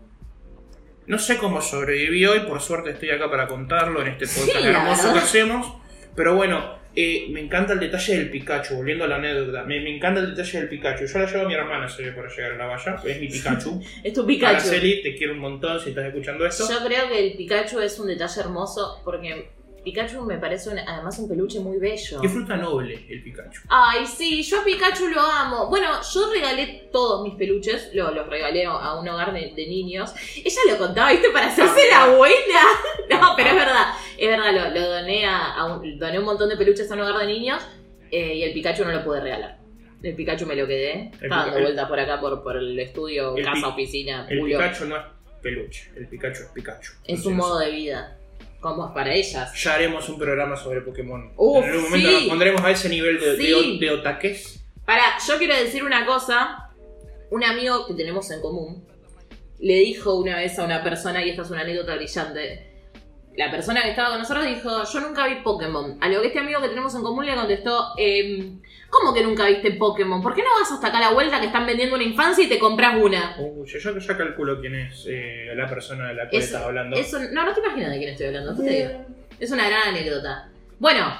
No sé cómo sobrevivió y por suerte estoy acá para contarlo en este podcast Sí, hermoso que hacemos. Pero bueno, eh, me encanta el detalle del Pikachu, volviendo a la anécdota. Me, me encanta el detalle del Pikachu. Yo la llevo a mi hermana, se para llegar a la valla. Es mi Pikachu. Es tu Pikachu. Araceli, te quiero un montón si estás escuchando esto. Yo creo que el Pikachu es un detalle hermoso porque Pikachu me parece un- además un peluche muy bello. Qué fruta noble el Pikachu. Ay, sí, yo a Pikachu lo amo. Bueno, yo regalé todos mis peluches, lo- los regalé a un hogar de, de niños. Ella lo contaba, ¿viste? Para hacerse la buena. No, pero es verdad, es verdad, lo, lo doné a, a un, doné un montón de peluches a un hogar de niños eh, y el Pikachu no lo pude regalar. El Pikachu me lo quedé. Está dando vueltas por acá, por, por el estudio, El casa, pi- oficina, El culo. Pikachu no es peluche, el Pikachu es Pikachu. Es un modo de vida. Como es para ellas. Ya haremos un programa sobre Pokémon. Uf, en algún momento sí. nos pondremos a ese nivel de, de Sí. o- de otaques. Para, yo quiero decir una cosa. Un amigo que tenemos en común le dijo una vez a una persona, y esta es una anécdota brillante. La persona que estaba con nosotros dijo: Yo nunca vi Pokémon. A lo que este amigo que tenemos en común le contestó: "Em, ¿Cómo que nunca viste Pokémon? ¿Por qué no vas hasta acá a la vuelta que están vendiendo una infancia y te compras una? Uy, yo, yo ya calculo quién es eh, la persona de la cual Es- estás hablando. Es un- no, no te imaginas de quién estoy hablando. después te digo. Es una gran anécdota. Bueno,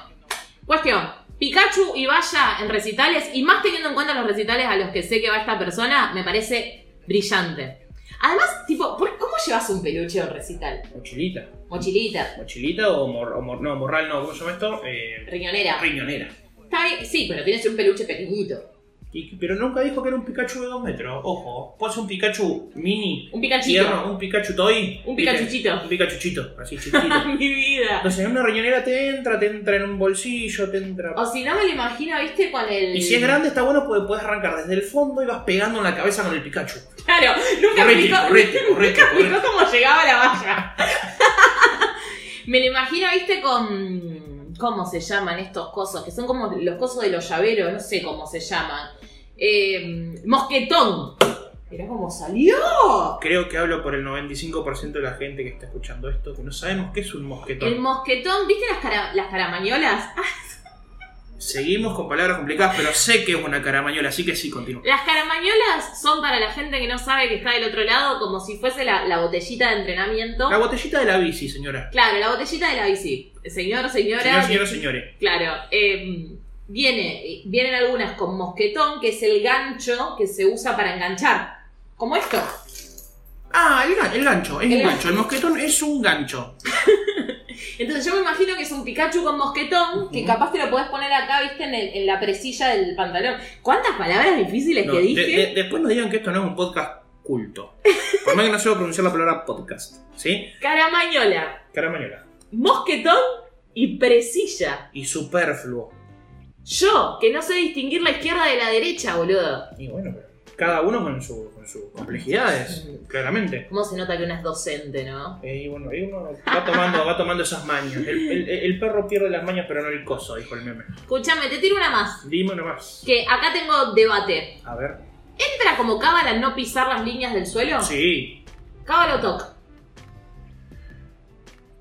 cuestión. Pikachu y vaya en recitales, y más teniendo en cuenta los recitales a los que sé que va esta persona, me parece brillante. Además, tipo, ¿por- ¿cómo llevas un peluche a un recital? Mochilita. Mochilita, Mochilita o, mor- o mor- no, morral, no, ¿cómo se llama esto? Eh, riñonera. riñonera. Está bien, sí, pero tienes un peluche pequeñito. Y- pero nunca dijo que era un Pikachu de 2 metros. Ojo, puede ser un Pikachu mini, Un Pikachu. tierno, un Pikachu toy. Un. Pikachuchito. Un Pikachuchito, así chiquitito. Mi vida. Entonces en una riñonera te entra, te entra en un bolsillo, te entra... O si no me lo imagino, viste, con el. Y si es grande está bueno porque puedes arrancar desde el fondo y vas pegando en la cabeza con el Pikachu. Claro, nunca Correte, explicó, correte, correte, nunca explicó correte. cómo llegaba a la valla. Me lo imagino, viste, con. ¿Cómo se llaman estos cosos? Que son como los cosos de los llaveros, no sé cómo se llaman. Eh, mosquetón. Mirá cómo salió. Creo que hablo por el 95% de la gente que está escuchando esto, que no sabemos qué es un mosquetón. El mosquetón, ¿viste las, cara- las caramañolas? Ah, Seguimos con palabras complicadas, pero sé que es una caramañola, así que sí, continúa. Las caramañolas son para la gente que no sabe que está del otro lado, como si fuese la, la botellita de entrenamiento. La botellita de la bici, señora. Claro, la botellita de la bici. Señor, señora. Señor, señor, señores. Claro, eh, viene, vienen algunas con mosquetón, que es el gancho que se usa para enganchar. Como esto. Ah, el, gan- el gancho, es El un gancho. gancho. El mosquetón es un gancho. Entonces yo me imagino que es un Pikachu con mosquetón, que capaz te lo podés poner acá, viste, en, el- en la presilla del pantalón. ¿Cuántas palabras difíciles No, que de- dije? de- después nos digan que esto no es un podcast culto. Por más que no sepa pronunciar la palabra podcast. ¿Sí? Caramañola, Caramañola. mosquetón y presilla. Y superfluo. Yo, que no sé distinguir la izquierda de la derecha, boludo. Y bueno, pero cada uno con, su, con sus complejidades, claramente. ¿Cómo se nota que una es docente, no? Eh, Y bueno, ahí uno va tomando, va tomando esas mañas. El, el- el perro pierde las mañas, pero no el coso, dijo el meme. Escúchame, te tiro una más. Dime una más. Que acá tengo debate. A ver. ¿Entra como cábala no pisar las líneas del suelo? Sí, Cábala o toc.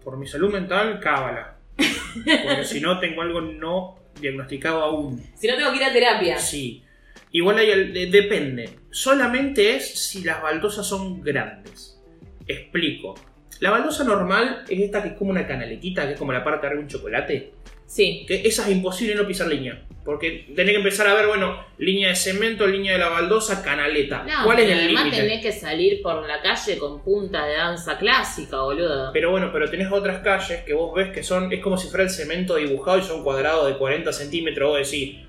por mi salud mental, cábala. Porque si no, tengo algo no diagnosticado aún. Si no tengo que ir a terapia. Sí. Igual hay el- depende. Solamente es si las baldosas son grandes. Explico. La baldosa normal es esta que es como una canaletita, que es como la parte de un chocolate. Sí. Que esa es imposible no pisar línea. Porque tenés que empezar a ver, bueno, línea de cemento, línea de la baldosa, canaleta. No, ¿Cuál es el además límite? tenés que salir por la calle con punta de danza clásica, boludo. Pero bueno, pero tenés otras calles que vos ves que son, es como si fuera el cemento dibujado y son cuadrados de 40 centímetros. Vos decís,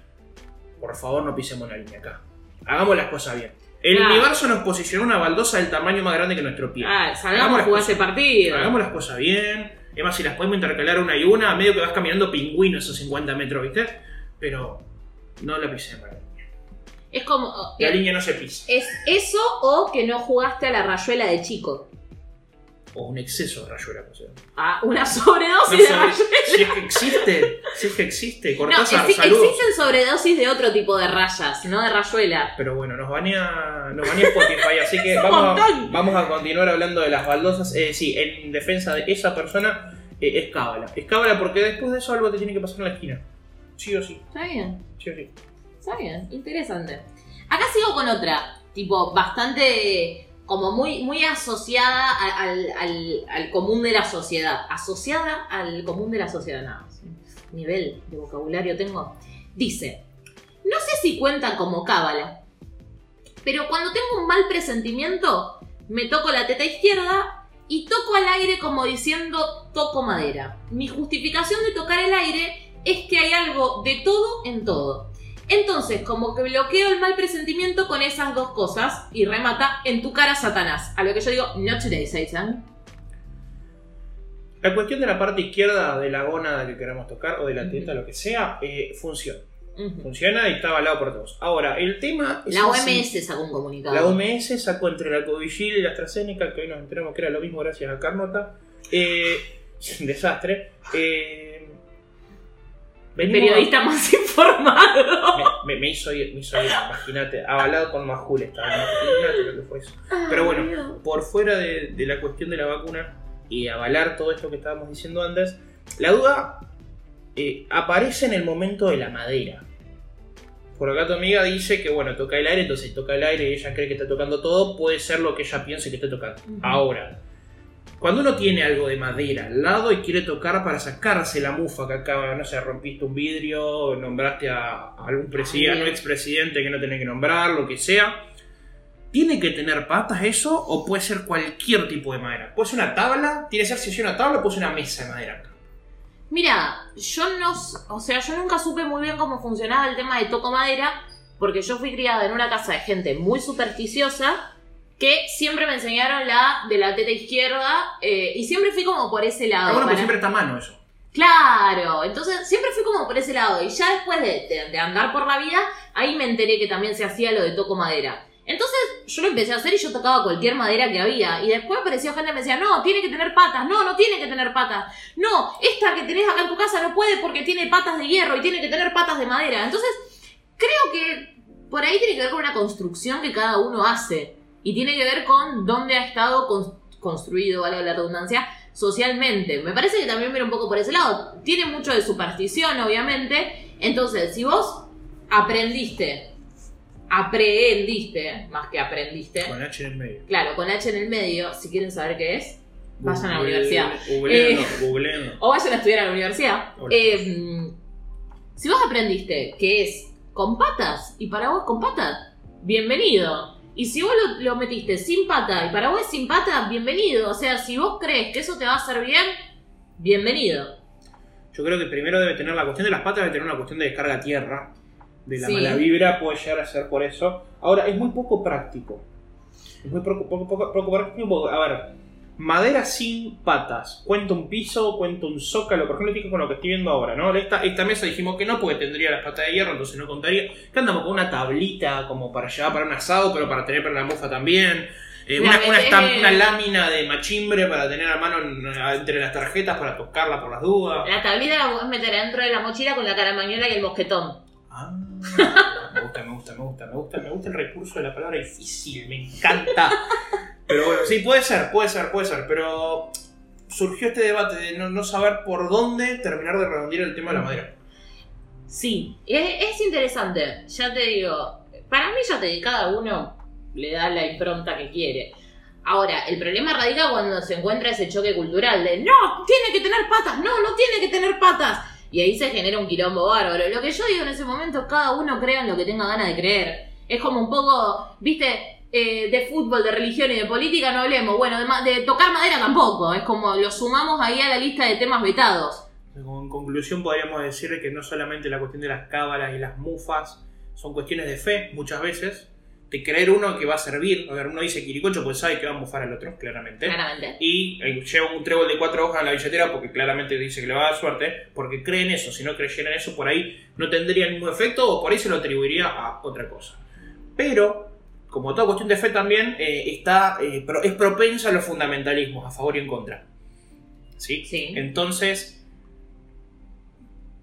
por favor no pisemos una línea acá. Hagamos las cosas bien. El Claro. universo nos posicionó una baldosa del tamaño más grande que nuestro pie. Ah, salgamos a jugar ese partido. Hagamos las cosas bien. Es más, si las podemos intercalar una y una, medio que vas caminando pingüino esos 50 metros, ¿viste? Pero no la la línea. Es como. La eh, línea no se pisa. Es eso o que no jugaste a la rayuela de chico. O un exceso de rayuela. o sea. Ah, una No sobredosis de rayuela. si es que existe, si es que existe. No, Cortázar, exi- saludos. existen sobredosis de otro tipo de rayas, no de rayuela. Pero bueno, nos banea, nos banea Spotify, así que vamos a, vamos a continuar hablando de las baldosas. Eh, sí, en defensa de esa persona eh, es cábala. Es cábala porque después de eso algo te tiene que pasar en la esquina. Sí o sí, Está bien, sí o sí. está bien, interesante. Acá sigo con otra, tipo, bastante, como muy, muy asociada al, al- al común de la sociedad. Asociada al común de la sociedad, nada. Nivel de vocabulario tengo. Dice, no sé si cuentan como cábala, pero cuando tengo un mal presentimiento, me toco la teta izquierda y toco al aire como diciendo toco madera. Mi justificación de tocar el aire es que hay algo de todo en todo. Entonces, como que bloqueo el mal presentimiento con esas dos cosas y remata en tu cara Satanás. A lo que yo digo, not today, Satan. La cuestión de la parte izquierda de la gónada que queramos tocar o de la teta, lo que sea, eh, funciona. Funciona y está avalado por todos. Ahora, el tema es La así. OMS sacó un comunicado. La OMS sacó entre la Covishield y la AstraZeneca, que hoy nos enteramos que era lo mismo gracias a Carnota. Eh, un desastre. Eh, venimos a- Periodista más informado. Me, me- me hizo ir, me hizo ir, imagínate, avalado con Majul estaba, imagínate lo que fue eso. Pero bueno, por fuera de, de la cuestión de la vacuna y avalar todo esto que estábamos diciendo antes, la duda eh, aparece en el momento de la madera. Por acá tu amiga dice que bueno, toca el aire, entonces toca el aire y ella cree que está tocando todo, puede ser lo que ella piense que está tocando. Ahora, cuando uno tiene algo de madera al lado y quiere tocar para sacarse la mufa que acaba, no sé, rompiste un vidrio, nombraste a, algún presidente, bien. expresidente que no tenés que nombrar, lo que sea, ¿tiene que tener patas eso o puede ser cualquier tipo de madera? ¿Puede ser una tabla? ¿Tiene que ser si es una tabla o puede ser una mesa de madera? Mira, yo no, o sea, yo nunca supe muy bien cómo funcionaba el tema de toco madera, porque yo fui criada en una casa de gente muy supersticiosa que siempre me enseñaron la de la teta izquierda eh, y siempre fui como por ese lado. Ah, bueno, para- siempre está mano eso. Claro, entonces siempre fui como por ese lado y ya después de, de- de andar por la vida, ahí me enteré que también se hacía lo de toco madera. Entonces yo lo empecé a hacer y yo tocaba cualquier madera que había. Y después apareció gente que me decía, no, tiene que tener patas, no, no tiene que tener patas. No, esta que tenés acá en tu casa no puede porque tiene patas de hierro y tiene que tener patas de madera. Entonces creo que por ahí tiene que ver con una construcción que cada uno hace. Y tiene que ver con dónde ha estado cons- construido, vale la redundancia, socialmente. Me parece que también viene un poco por ese lado. Tiene mucho de superstición, obviamente. Entonces, si vos aprendiste, aprendiste, más que aprendiste, Con H en el medio. claro, con H en el medio, si quieren saber qué es, vayan a la Google- universidad. Googleenlo, Eh, googleenlo. O vayan a estudiar a la universidad. Eh, si vos aprendiste que es con patas y para vos con patas, bienvenido. Y si vos lo, lo metiste sin pata y para vos es sin pata, bienvenido. O sea, si vos crees que eso te va a hacer bien, bienvenido. Yo creo que primero debe tener la cuestión de las patas, debe tener una cuestión de descarga tierra. De la Sí. mala vibra puede llegar a ser por eso. Ahora, es muy poco práctico. Es muy poco, poco, poco- poco práctico. A ver, madera sin patas. Cuenta un piso, cuenta un zócalo. Por ejemplo, fijo con lo que estoy viendo ahora, ¿no? Esta, esta mesa dijimos que no, porque tendría las patas de hierro, entonces no contaría. Que andamos con una tablita como para llevar para un asado, pero para tener para la mofa también. Eh, La una, una, lámina de machimbre para tener a mano en- entre las tarjetas para tocarla por las dudas. La tablita la podés meter adentro de la mochila con la caramañola y el mosquetón. Ah, me gusta, me gusta, me gusta, me gusta, me gusta el recurso de la palabra difícil, me encanta. Pero bueno, sí, puede ser, puede ser, puede ser, pero surgió este debate de no, no saber por dónde terminar de redondear el tema de la madera. Sí, es, es interesante, ya te digo. Para mí ya te cada uno le da la impronta que quiere. Ahora, el problema radica cuando se encuentra ese choque cultural de no, tiene que tener patas, no, no tiene que tener patas. Y ahí se genera un quilombo bárbaro. Lo que yo digo en ese momento, cada uno crea en lo que tenga ganas de creer. Es como un poco, viste, eh, de fútbol, de religión y de política no hablemos. Bueno, de, ma- de tocar madera tampoco. Es como lo sumamos ahí a la lista de temas vetados. En conclusión podríamos decir que no solamente la cuestión de las cábalas y las mufas son cuestiones de fe muchas veces, de creer uno que va a servir. A ver, uno dice Quiricocho, pues sabe que va a mufar al otro, claramente. Claramente. Y eh, lleva un trébol de cuatro hojas en la billetera porque claramente dice que le va a dar suerte, porque cree en eso. Si no creyera en eso, por ahí no tendría ningún efecto o por ahí se lo atribuiría a otra cosa. Pero, como toda cuestión de fe también, eh, está, eh, es propensa a los fundamentalismos, a favor y en contra. ¿Sí? Sí. Entonces,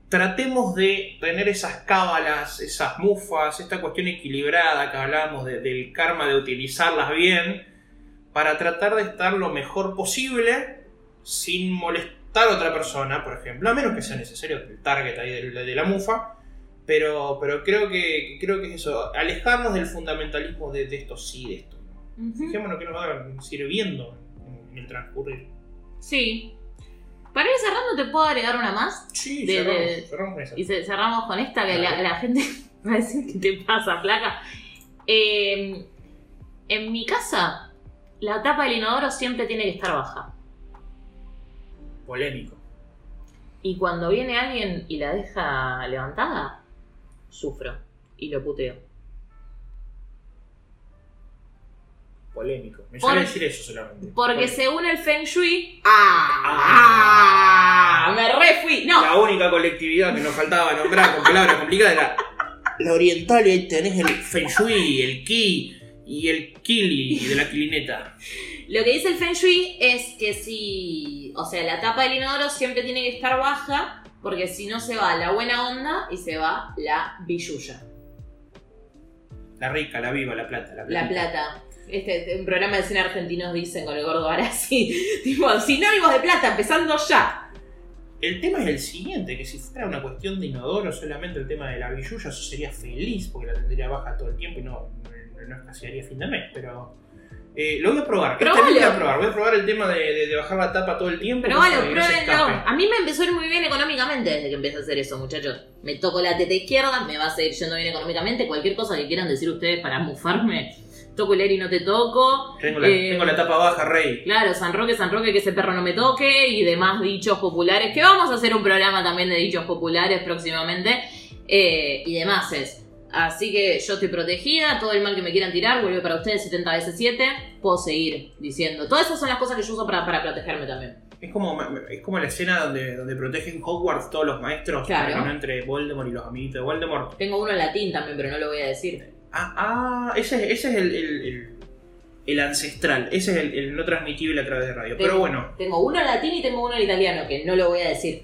tratemos de tener esas cábalas, esas mufas, esta cuestión equilibrada que hablábamos de- del karma, de utilizarlas bien, para tratar de estar lo mejor posible sin molestar a otra persona, por ejemplo, a menos que sea necesario el target ahí de, de la mufa. Pero, pero creo que creo que es eso, alejarnos del fundamentalismo de, de esto sí, de esto. Ujú. Fijémonos que nos va sirviendo en, en el transcurrir. Sí. Para ir cerrando, ¿te puedo agregar una más? Sí, De- cerramos, de- cerramos con esa. Y ce- cerramos con esta que la, gente va a decir que te pasa, flaca. Eh, en mi casa, la tapa del inodoro siempre tiene que estar baja. Polémico. Y cuando viene alguien y la deja levantada, sufro y lo puteo. Polémico. Me Por- sale decir eso solamente. Porque Polémico. según el Feng Shui. ¡Ah! Ah. ¡Me re fui! No, La única colectividad que nos faltaba nombrar con palabras complicadas era la oriental y ahí tenés el Feng Shui, el Ki y el Kili de la Kilineta. Lo que dice el Feng Shui es que si. O sea, la tapa del inodoro siempre tiene que estar baja, porque si no se va la buena onda y se va la billulla. La rica, la viva, la plata. La, La plata. Este, este, un programa de cine argentinos dicen con el gordo ahora sí. Tipo, sinónimos de plata, empezando ya. El tema es el siguiente, que si fuera una cuestión de inodoro, solamente el tema de la billulla, yo sería feliz porque la tendría baja todo el tiempo y no, no, no escasearía fin de mes, pero... eh, lo voy a probar, Este Probalo. mes voy a probar, voy a probar el tema de, de- de bajar la tapa todo el tiempo. No se pruébenlo. escape. A mí me empezó a ir muy bien económicamente desde que empecé a hacer eso, muchachos. Me toco la teta izquierda, me va a seguir yendo bien económicamente. Cualquier cosa que quieran decir ustedes para mufarme, toco el aire y no te toco. Tengo la, Eh, tengo la tapa baja, rey. Claro, San Roque, San Roque, que ese perro no me toque y demás dichos populares, que vamos a hacer un programa también de dichos populares próximamente eh, y demás es. Así que yo estoy protegida, todo el mal que me quieran tirar vuelve para ustedes 70 veces 7, puedo seguir diciendo. Todas esas son las cosas que yo uso para, para protegerme también. Es como, es como la escena donde, donde protegen Hogwarts todos los maestros Claro. para que no entre Voldemort y los amiguitos de Voldemort. Tengo uno en latín también, pero no lo voy a decir. Ah, ah ese, ese es el, el, el- el ancestral, ese es el, no transmitible a través de radio. Pero bueno, Tengo uno en latín y tengo uno en italiano, que no lo voy a decir.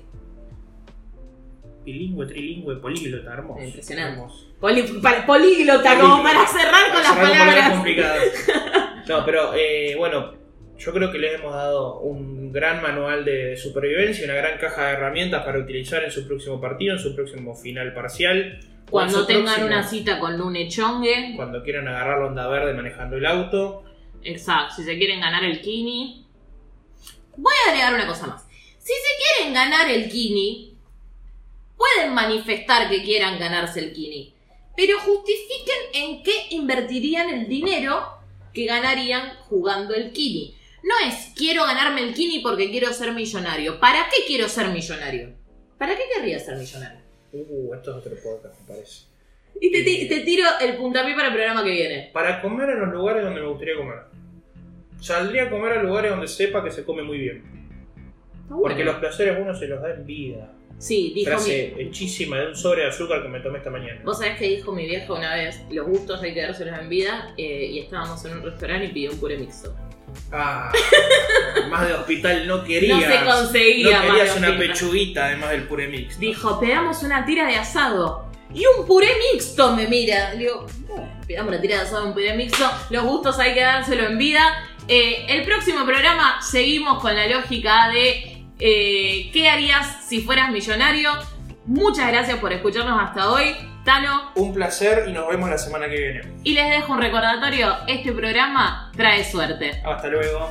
Bilingüe, trilingüe, políglota, hermoso. Impresionante. hermoso. Poli- políglota, como para cerrar con las palabras. No, pero eh, bueno, yo creo que les hemos dado un gran manual de supervivencia, una gran caja de herramientas para utilizar en su próximo partido, en su próximo final parcial. Cuando tengan próximo- una cita con Lune Chongue, Cuando quieran agarrar la onda verde manejando el auto. Exacto, si se quieren ganar el Kini. Voy a agregar una cosa más. Si se quieren ganar el Kini, pueden manifestar que quieran ganarse el Kini. Pero justifiquen en qué invertirían el dinero que ganarían jugando el Kini. No es quiero ganarme el Kini porque quiero ser millonario. ¿Para qué quiero ser millonario? ¿Para qué querría ser millonario? Uh, esto es otro podcast, me parece. Y te, ti- te tiro el puntapié para el programa que viene. Para comer en los lugares donde me gustaría comer. Saldría a comer a lugares donde sepa que se come muy bien. Está Porque los placeres uno se los da en vida. Sí, dijo mi, Frase hechísima de un sobre de azúcar que me tomé esta mañana. Vos sabés que dijo mi vieja una vez, los gustos hay que dárselos en vida, eh, y estábamos en un restaurante y pidió un puré mixto. Ah, más de hospital no querías. No se conseguía No más querías de una hospital. pechuguita además del puré mix. Dijo, pegamos una tira de asado. Y un puré mixto, me mira. Le Digo, "Oh, pegamos una tira de asado, un puré mixto. Los gustos hay que dárselo en vida. Eh, el próximo programa seguimos con la lógica de eh, qué harías si fueras millonario. Muchas gracias por escucharnos hasta hoy. Tano, Un placer y nos vemos la semana que viene. y les dejo un recordatorio, este programa trae suerte. Hasta luego.